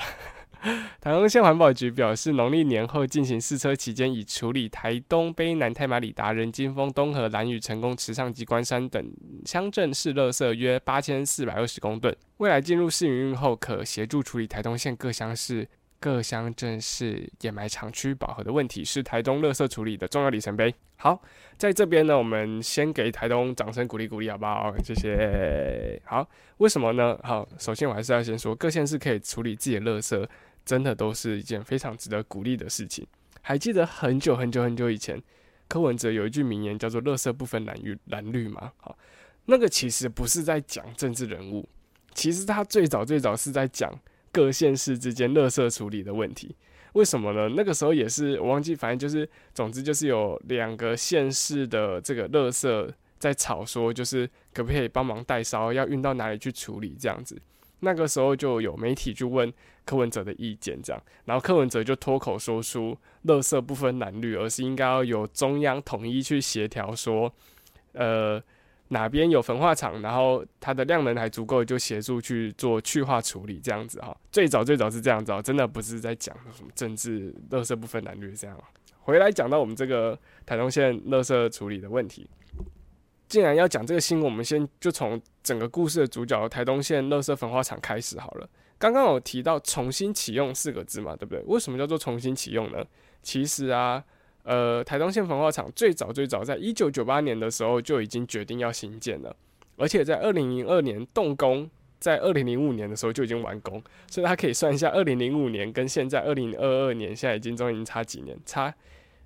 <laughs> 台东县环保局表示，农历年后进行试车期间，已处理台东卑南太马里达人金峰东河蓝屿成功池上及关山等乡镇市垃圾约八千四百二十公吨。未来进入试营运后，可协助处理台东县各乡市。各乡镇市掩埋场区饱和的问题是台东垃圾处理的重要里程碑。好，在这边呢，我们先给台东掌声鼓励鼓励，好不好？谢谢。好，为什么呢？好，首先我还是要先说，各县市可以处理自己的垃圾，真的都是一件非常值得鼓励的事情。还记得很久很久很久以前，柯文哲有一句名言叫做“垃圾不分蓝绿蓝绿”嘛，好，那个其实不是在讲政治人物，其实他最早最早是在讲各县市之间垃圾处理的问题。为什么呢？那个时候也是我忘记，反正就是，总之就是有两个县市的这个垃圾在吵说，就是可不可以帮忙代烧，要运到哪里去处理这样子。那个时候就有媒体去问柯文哲的意见，这样，然后柯文哲就脱口说出“垃圾不分蓝绿”，而是应该要由中央统一去协调，说，呃，哪边有焚化厂，然后它的量能还足够，就协助去做去化处理，这样子哈。最早最早是这样子，真的不是在讲什么政治垃圾不分男女这样。回来讲到我们这个台东县垃圾处理的问题。既然要讲这个新闻，我们先就从整个故事的主角台东县乐色焚化厂开始好了。刚刚有提到重新启用四个字嘛，对不对？为什么叫做重新启用呢？其实啊，呃，台东县焚化厂最早最早在一九九八年的时候就已经决定要新建了，而且在二零零二年动工，在二零零五年的时候就已经完工，所以大家可以算一下，二零零五年跟现在二零二二年，现在已经中已经差几年？差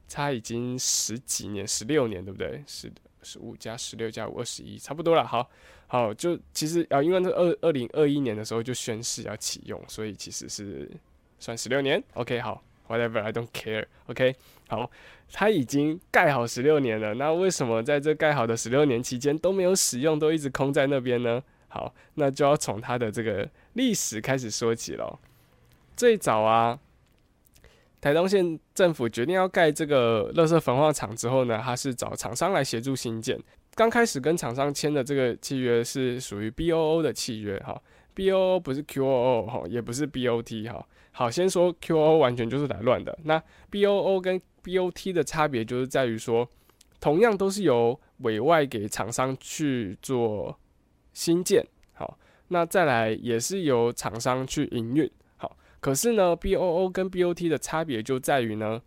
差已经十几年，十六年，对不对？是的。十五加十六加五二十一，差不多了。好，好，就其实啊，因为这二二零二一年的时候就宣誓要启用，所以其实是算十六年。OK，好，Whatever，I don't care。OK，好，它已经盖好十六年了，那为什么在这盖好的十六年期间都没有使用，都一直空在那边呢？好，那就要从它的这个历史开始说起了。最早啊。台东县政府决定要盖这个垃圾焚化厂之后呢，他是找厂商来协助新建。刚开始跟厂商签的这个契约是属于 B O O 的契约，哈，B O O 不是 Q O O 哈，也不是 B O T 哈。好，先说 Q O O 完全就是来乱的。那 B O O 跟 B O T 的差别就是在于说，同样都是由委外给厂商去做新建，好，那再来也是由厂商去营运。好可是呢，B O O 跟 B O T 的差别就在于呢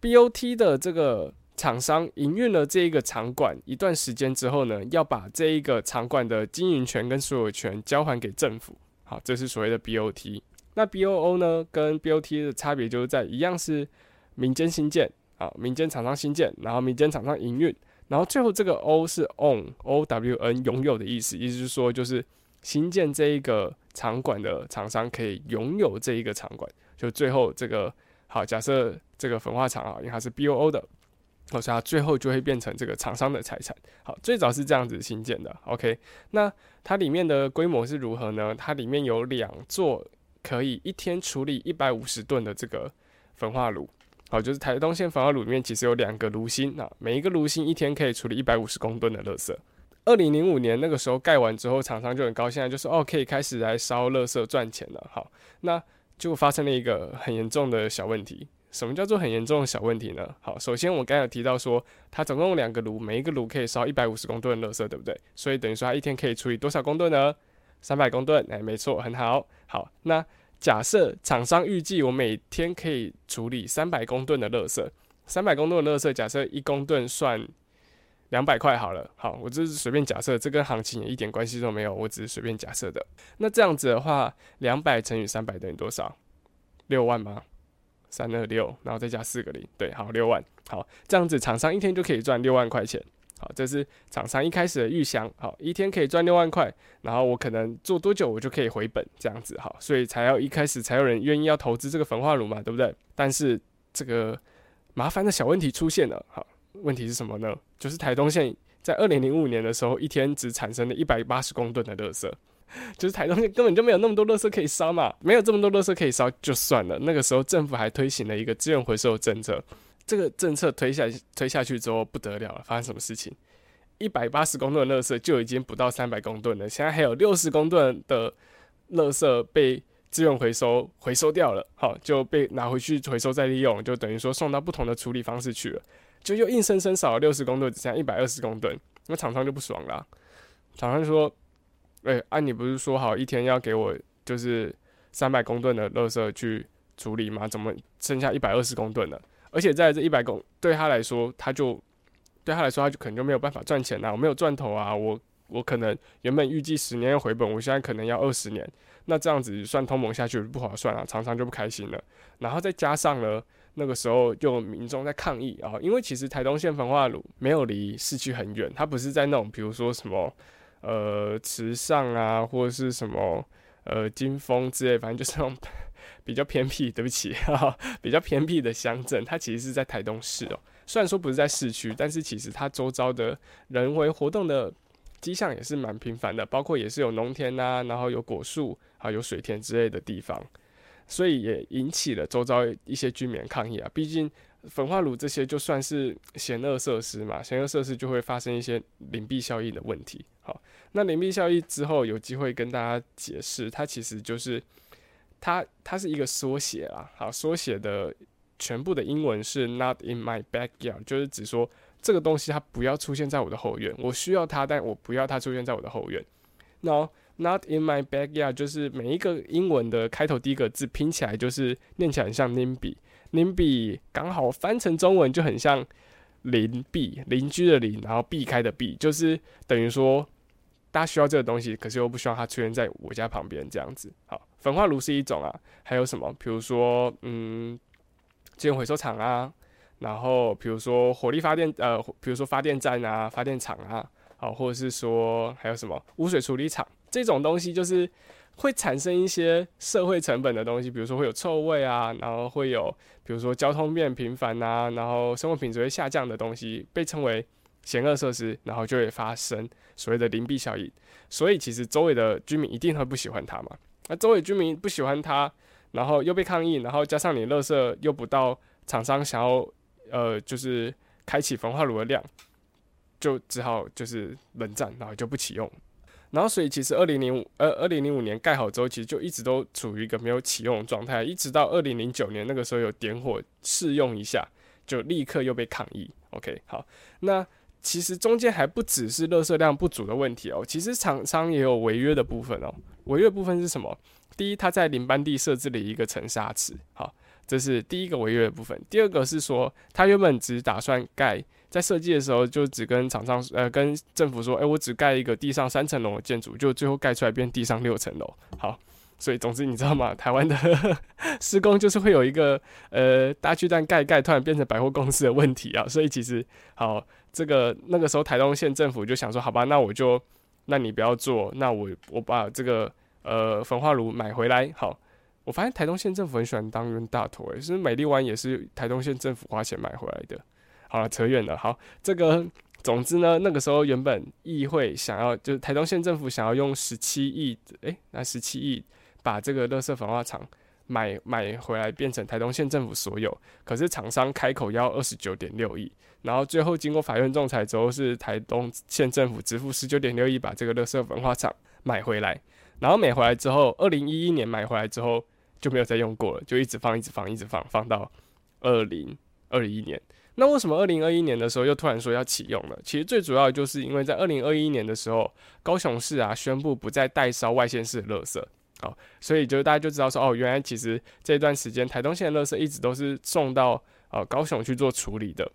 ，B O T 的这个厂商营运了这一个场馆一段时间之后呢，要把这一个场馆的经营权跟所有权交还给政府。好，这是所谓的 B O T。那 B O O 呢，跟 B O T 的差别就是在一样是民间新建啊，民间厂商新建，然后民间厂商营运，然后最后这个 O 是 Own O W N 拥有的意思，意思是说就是新建这一个。场馆的厂商可以拥有这一个场馆，就最后这个好，假设这个焚化厂啊，因为它是 B O O 的，所以它最后就会变成这个厂商的财产。好，最早是这样子新建的。OK，那它里面的规模是如何呢？它里面有两座可以一天处理一百五十吨的这个焚化炉。好，就是台东县焚化炉里面其实有两个炉芯啊，每一个炉芯一天可以处理一百五十公吨的垃圾。二零零五年那个时候盖完之后，厂商就很高兴，就说哦，可以开始来烧垃圾赚钱了。好，那就发生了一个很严重的小问题。什么叫做很严重的小问题呢？好，首先我刚才有提到说，它总共有两个炉，每一个炉可以烧一百五十公吨的垃圾，对不对？所以等于说它一天可以处理多少公吨呢？三百公吨。哎，没错，很好。好，那假设厂商预计我每天可以处理三百公吨的垃圾，三百公吨的垃圾，假设一公吨算。两百块好了，好，我这是随便假设，这跟行情也一点关系都没有，我只是随便假设的。那这样子的话，两百乘以三百等于多少？六万吗？三二六，然后再加四个零，对，好，六万。好，这样子厂商一天就可以赚六万块钱。好，这是厂商一开始的预想。好，一天可以赚六万块，然后我可能做多久我就可以回本，这样子好，所以才要一开始才有人愿意要投资这个焚化炉嘛，对不对？但是这个麻烦的小问题出现了，好。问题是什么呢？就是台东县在二零零五年的时候，一天只产生了一百八十公吨的垃圾，就是台东县根本就没有那么多垃圾可以烧嘛，没有这么多垃圾可以烧就算了。那个时候政府还推行了一个资源回收政策，这个政策推下推下去之后不得了了，发生什么事情？一百八十公吨的垃圾就已经不到三百公吨了，现在还有六十公吨的垃圾被资源回收回收掉了，好就被拿回去回收再利用，就等于说送到不同的处理方式去了。就又硬生生少了六十公吨，只剩下一百二十公吨，那厂商就不爽了。厂商说：“哎，啊，你不是说好一天要给我就是三百公吨的垃圾去处理吗？怎么剩下一百二十公吨了？而且在这一百公对他来说，他就对他来说，他就可能就没有办法赚钱了。我没有赚头啊，我我可能原本预计十年要回本，我现在可能要二十年。那这样子算通膨下去不划算啊，常常就不开心了。然后再加上了。那个时候就民众在抗议啊，因为其实台东县焚化炉没有离市区很远，它不是在那种比如说什么呃池上啊，或者是什么呃金峰之类，反正就是那种 <laughs> 比较偏僻，对不起，<laughs> 比较偏僻的乡镇，它其实是在台东市哦。虽然说不是在市区，但是其实它周遭的人为活动的迹象也是蛮频繁的，包括也是有农田呐，然后有果树啊，有水田之类的地方，所以也引起了周遭一些居民抗议啊。毕竟焚化炉这些就算是险恶设施嘛，险恶设施就会发生一些邻避效应的问题。好，那邻避效应之后有机会跟大家解释，它其实就是它它是一个缩写啦，好，缩写的。全部的英文是 not in my backyard，就是指说这个东西它不要出现在我的后院，我需要它，但我不要它出现在我的后院。那 not in my backyard 就是每一个英文的开头第一个字拼起来就是念起来很像 NIMBY nimby，nimby 刚好翻成中文就很像邻避，邻居的邻，然后避开的避，就是等于说大家需要这个东西，可是又不希望它出现在我家旁边这样子。好，焚化炉是一种啊，还有什么？比如说，嗯。资源回收厂啊，然后比如说火力发电，呃，比如说发电站啊、发电厂啊，好，或者是说还有什么污水处理厂这种东西，就是会产生一些社会成本的东西，比如说会有臭味啊，然后会有比如说交通变频繁啊，然后生活品质会下降的东西，被称为险恶设施，然后就会发生所谓的邻避效应。所以其实周围的居民一定会不喜欢它嘛，那周围居民不喜欢它。然后又被抗议，然后加上你垃圾又不到厂商想要，呃，就是开启焚化炉的量，就只好就是冷战，然后就不启用。然后所以其实二零零五呃二零零五年盖好之后，其实就一直都处于一个没有启用的状态，一直到二零零九年那个时候有点火试用一下，就立刻又被抗议。OK，好，那其实中间还不只是垃圾量不足的问题哦，其实厂商也有违约的部分哦。违约部分是什么？第一，他在林班地设置了一个沉沙池，好，这是第一个违约的部分。第二个是说，他原本只打算盖，在设计的时候就只跟厂商呃跟政府说，哎，我只盖一个地上三层楼的建筑，就最后盖出来变地上六层楼。好，所以总之你知道吗？<laughs> 台湾的施工就是会有一个呃大巨蛋盖盖突然变成百货公司的问题啊。所以其实好，这个那个时候台东县政府就想说，好吧，那我就那你不要做，那我我把这个。呃，焚化炉买回来好，我发现台东县政府很喜欢当冤大头，诶，是美丽湾也是台东县政府花钱买回来的。好了，扯远了。好，这个总之呢，那个时候原本议会想要，就是台东县政府想要用十七亿，诶，那十七亿把这个乐色焚化厂买买回来变成台东县政府所有，可是厂商开口要二十九点六亿，然后最后经过法院仲裁之后，是台东县政府支付十九点六亿把这个乐色焚化厂买回来。然后买回来之后，二零一一年买回来之后就没有再用过了，就一直放，一直放，一直放，放到二零二一年。那为什么二零二一年的时候又突然说要启用了？其实最主要就是因为在二零二一年的时候，高雄市啊宣布不再代烧外县市的垃圾，好，所以就大家就知道说，哦，原来其实这段时间台东县的垃圾一直都是送到呃高雄去做处理的，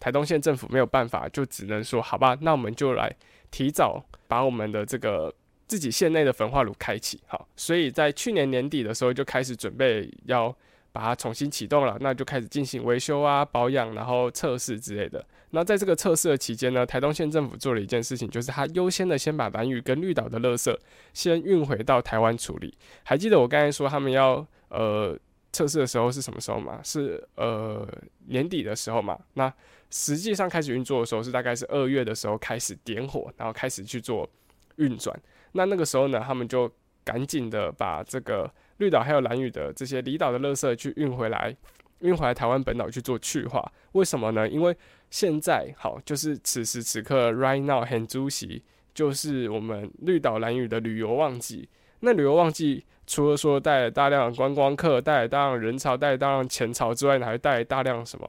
台东县政府没有办法，就只能说好吧，那我们就来提早把我们的这个。自己县内的焚化炉开启，好，所以在去年年底的时候就开始准备要把它重新启动了，那就开始进行维修啊、保养，然后测试之类的。那在这个测试的期间呢，台东县政府做了一件事情，就是他优先的先把蓝屿跟绿岛的垃圾先运回到台湾处理。还记得我刚才说他们要呃测试的时候是什么时候吗？是呃年底的时候嘛？那实际上开始运作的时候是大概是二月的时候开始点火，然后开始去做运转。那那个时候呢，他们就赶紧的把这个绿岛还有蓝屿的这些离岛的垃圾去运回来，运回来台湾本岛去做去化。为什么呢？因为现在好，就是此时此刻，right now，很主席就是我们绿岛蓝屿的旅游旺季。那旅游旺季除了说带来大量观光客，带来大量人潮，带来大量钱潮之外呢，还带来大量什么？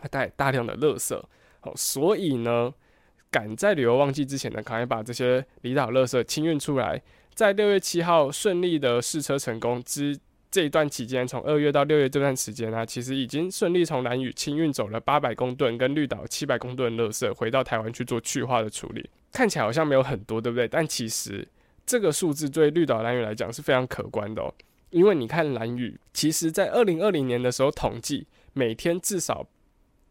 还带来大量的垃圾。好，所以呢。赶在旅游旺季之前呢，赶快把这些离岛垃圾清运出来，在六月七号顺利的试车成功之这一段期间，从二月到六月这段时间呢，其实已经顺利从蓝宇清运走了八百公吨跟绿岛七百公吨垃圾，回到台湾去做去化的处理。看起来好像没有很多，对不对？但其实这个数字对绿岛蓝宇来讲是非常可观的哦，因为你看蓝宇，其实在二零二零年的时候统计。每天至少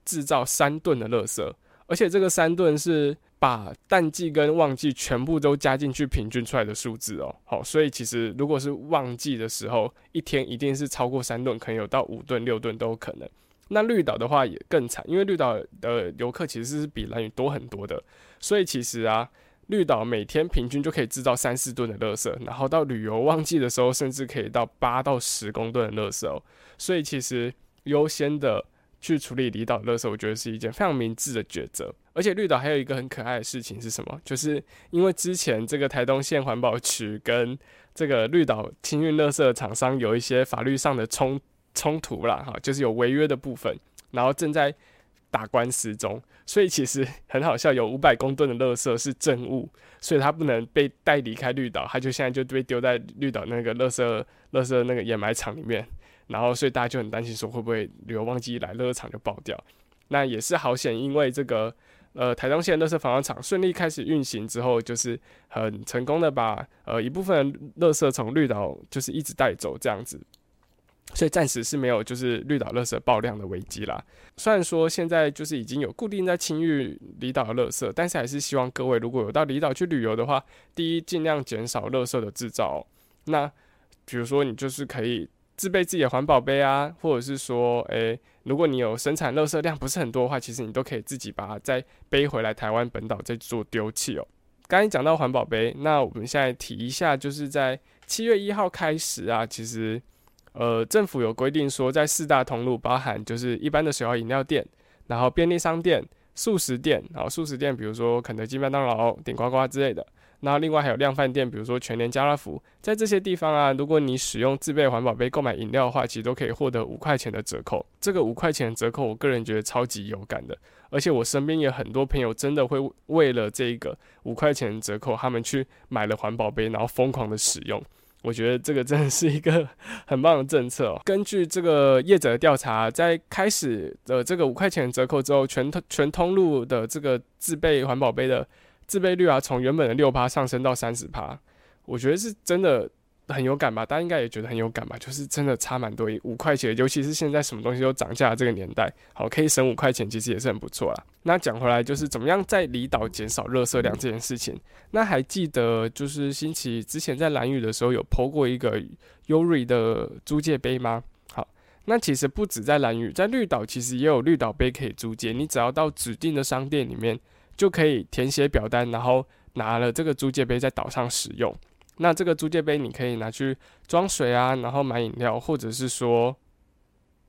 制造三吨的垃圾，而且这个三吨是把淡季跟旺季全部都加进去平均出来的数字哦。好，所以其实如果是旺季的时候，一天一定是超过三吨，可能有到五吨、六吨都有可能。那绿岛的话也更惨，因为绿岛的游客其实是比蓝屿多很多的，所以其实啊，绿岛每天平均就可以制造三四吨的垃圾，然后到旅游旺季的时候，甚至可以到八到十公吨的垃圾哦。所以其实优先的去处理离岛垃圾，我觉得是一件非常明智的抉择。而且绿岛还有一个很可爱的事情是什么？就是因为之前这个台东县环保局跟这个绿岛清运垃圾厂商有一些法律上的冲。冲突啦，哈，就是有违约的部分，然后正在打官司中，所以其实 <laughs> 很好笑，有五百公吨的垃圾是证物，所以它不能被带离开绿岛，它就现在就被丢在绿岛那个垃圾垃圾那个掩埋场里面，然后所以大家就很担心说会不会旅游旺季一来，垃圾场就爆掉，那也是好险，因为这个呃台中县垃圾防化厂顺利开始运行之后，就是很成功的把呃一部分垃圾从绿岛就是一直带走这样子。所以暂时是没有就是绿岛垃圾爆量的危机啦。虽然说现在就是已经有固定在清运离岛的垃圾，但是还是希望各位如果有到离岛去旅游的话，第一尽量减少垃圾的制造。那比如说你就是可以自备自己的环保杯啊，或者是说，诶，如果你有生产垃圾量不是很多的话，其实你都可以自己把它再背回来台湾本岛再做丢弃哦。刚才讲到环保杯，那我们现在提一下，就是在七月一号开始啊，其实。呃，政府有规定说，在四大通路，包含就是一般的小饮料店，然后便利商店、素食店，然后素食店，比如说肯德基、麦当劳、顶呱呱之类的。然后另外还有量贩店，比如说全联、家乐福，在这些地方啊，如果你使用自备环保杯购买饮料的话，其实都可以获得五块钱的折扣。这个五块钱的折扣，我个人觉得超级有感的，而且我身边也很多朋友真的会为了这个五块钱的折扣，他们去买了环保杯，然后疯狂的使用。我觉得这个真的是一个很棒的政策哦。根据这个业者的调查，在开始的这个五块钱折扣之后，全通全通路的这个自备环保杯的自备率啊，从原本的六趴上升到三十趴。我觉得是真的。很有感吧，大家应该也觉得很有感吧，就是真的差蛮多，五块钱，尤其是现在什么东西都涨价这个年代，好可以省五块钱，其实也是很不错啦。那讲回来，就是怎么样在离岛减少热色量这件事情。那还记得就是星期之前在蓝屿的时候有抛过一个优瑞的租借杯吗？好，那其实不止在蓝屿，在绿岛其实也有绿岛杯可以租借，你只要到指定的商店里面就可以填写表单，然后拿了这个租借杯在岛上使用。那这个租借杯你可以拿去装水啊，然后买饮料，或者是说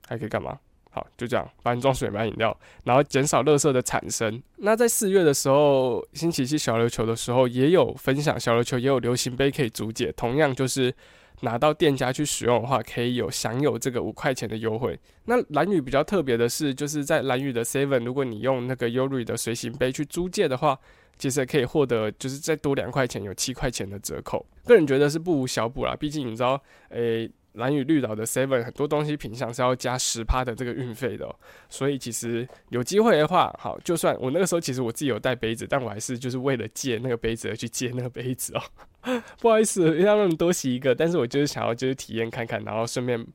还可以干嘛？好，就这样，帮你装水买饮料，然后减少垃圾的产生。那在四月的时候，星期七小琉球的时候也有分享，小琉球也有流行杯可以租借，同样就是拿到店家去使用的话，可以有享有这个五块钱的优惠。那蓝雨比较特别的是，就是在蓝雨的 Seven，如果你用那个优瑞的随行杯去租借的话。其实可以获得，就是再多两块钱，有七块钱的折扣。个人觉得是不无小补啦。毕竟你知道，诶，蓝屿绿岛的 Seven 很多东西品相是要加十趴的这个运费的，所以其实有机会的话，好，就算我那个时候其实我自己有带杯子，但我还是就是为了借那个杯子而去借那个杯子哦。<laughs> 不好意思，让他们多洗一个，但是我就是想要就是体验看看，然后顺便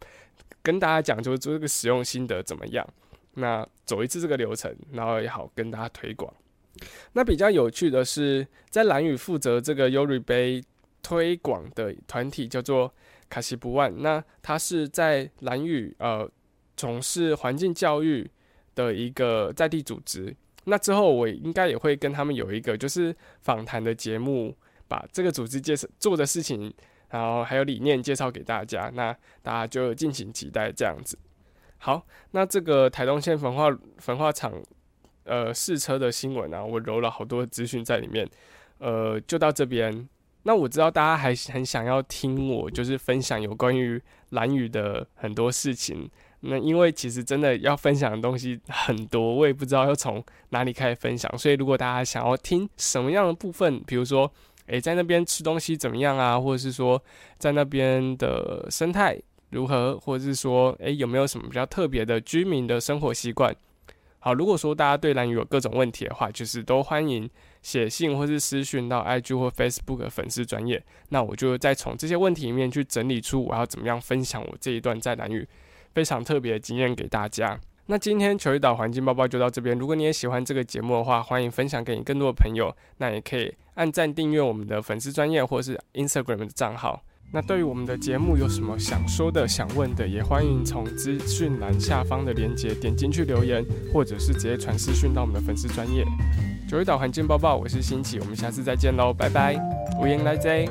跟大家讲，就是做这个使用心得怎么样。那走一次这个流程，然后也好跟大家推广。那比较有趣的是，在蓝屿负责这个 Uri 杯推广的团体叫做卡西布万。那他是在蓝屿呃从事环境教育的一个在地组织。那之后我应该也会跟他们有一个就是访谈的节目，把这个组织介绍做的事情，然后还有理念介绍给大家。那大家就敬请期待这样子。好，那这个台东县焚化焚化厂。呃，试车的新闻啊，我揉了好多资讯在里面，呃，就到这边。那我知道大家还很想要听我就是分享有关于蓝雨的很多事情。那因为其实真的要分享的东西很多，我也不知道要从哪里开始分享。所以如果大家想要听什么样的部分，比如说，诶，在那边吃东西怎么样啊，或者是说在那边的生态如何，或者是说，诶，有没有什么比较特别的居民的生活习惯？好，如果说大家对蓝屿有各种问题的话，就是都欢迎写信或是私讯到 IG 或 Facebook 粉丝专业，那我就再从这些问题里面去整理出我要怎么样分享我这一段在南语非常特别的经验给大家。那今天球一岛环境包包就到这边。如果你也喜欢这个节目的话，欢迎分享给你更多的朋友。那也可以按赞订阅我们的粉丝专业或是 Instagram 的账号。那对于我们的节目有什么想说的、想问的，也欢迎从资讯栏下方的链接点进去留言，或者是直接传私讯到我们的粉丝专业。九一岛环境报报，我是新奇，我们下次再见喽，拜拜，无言来哉。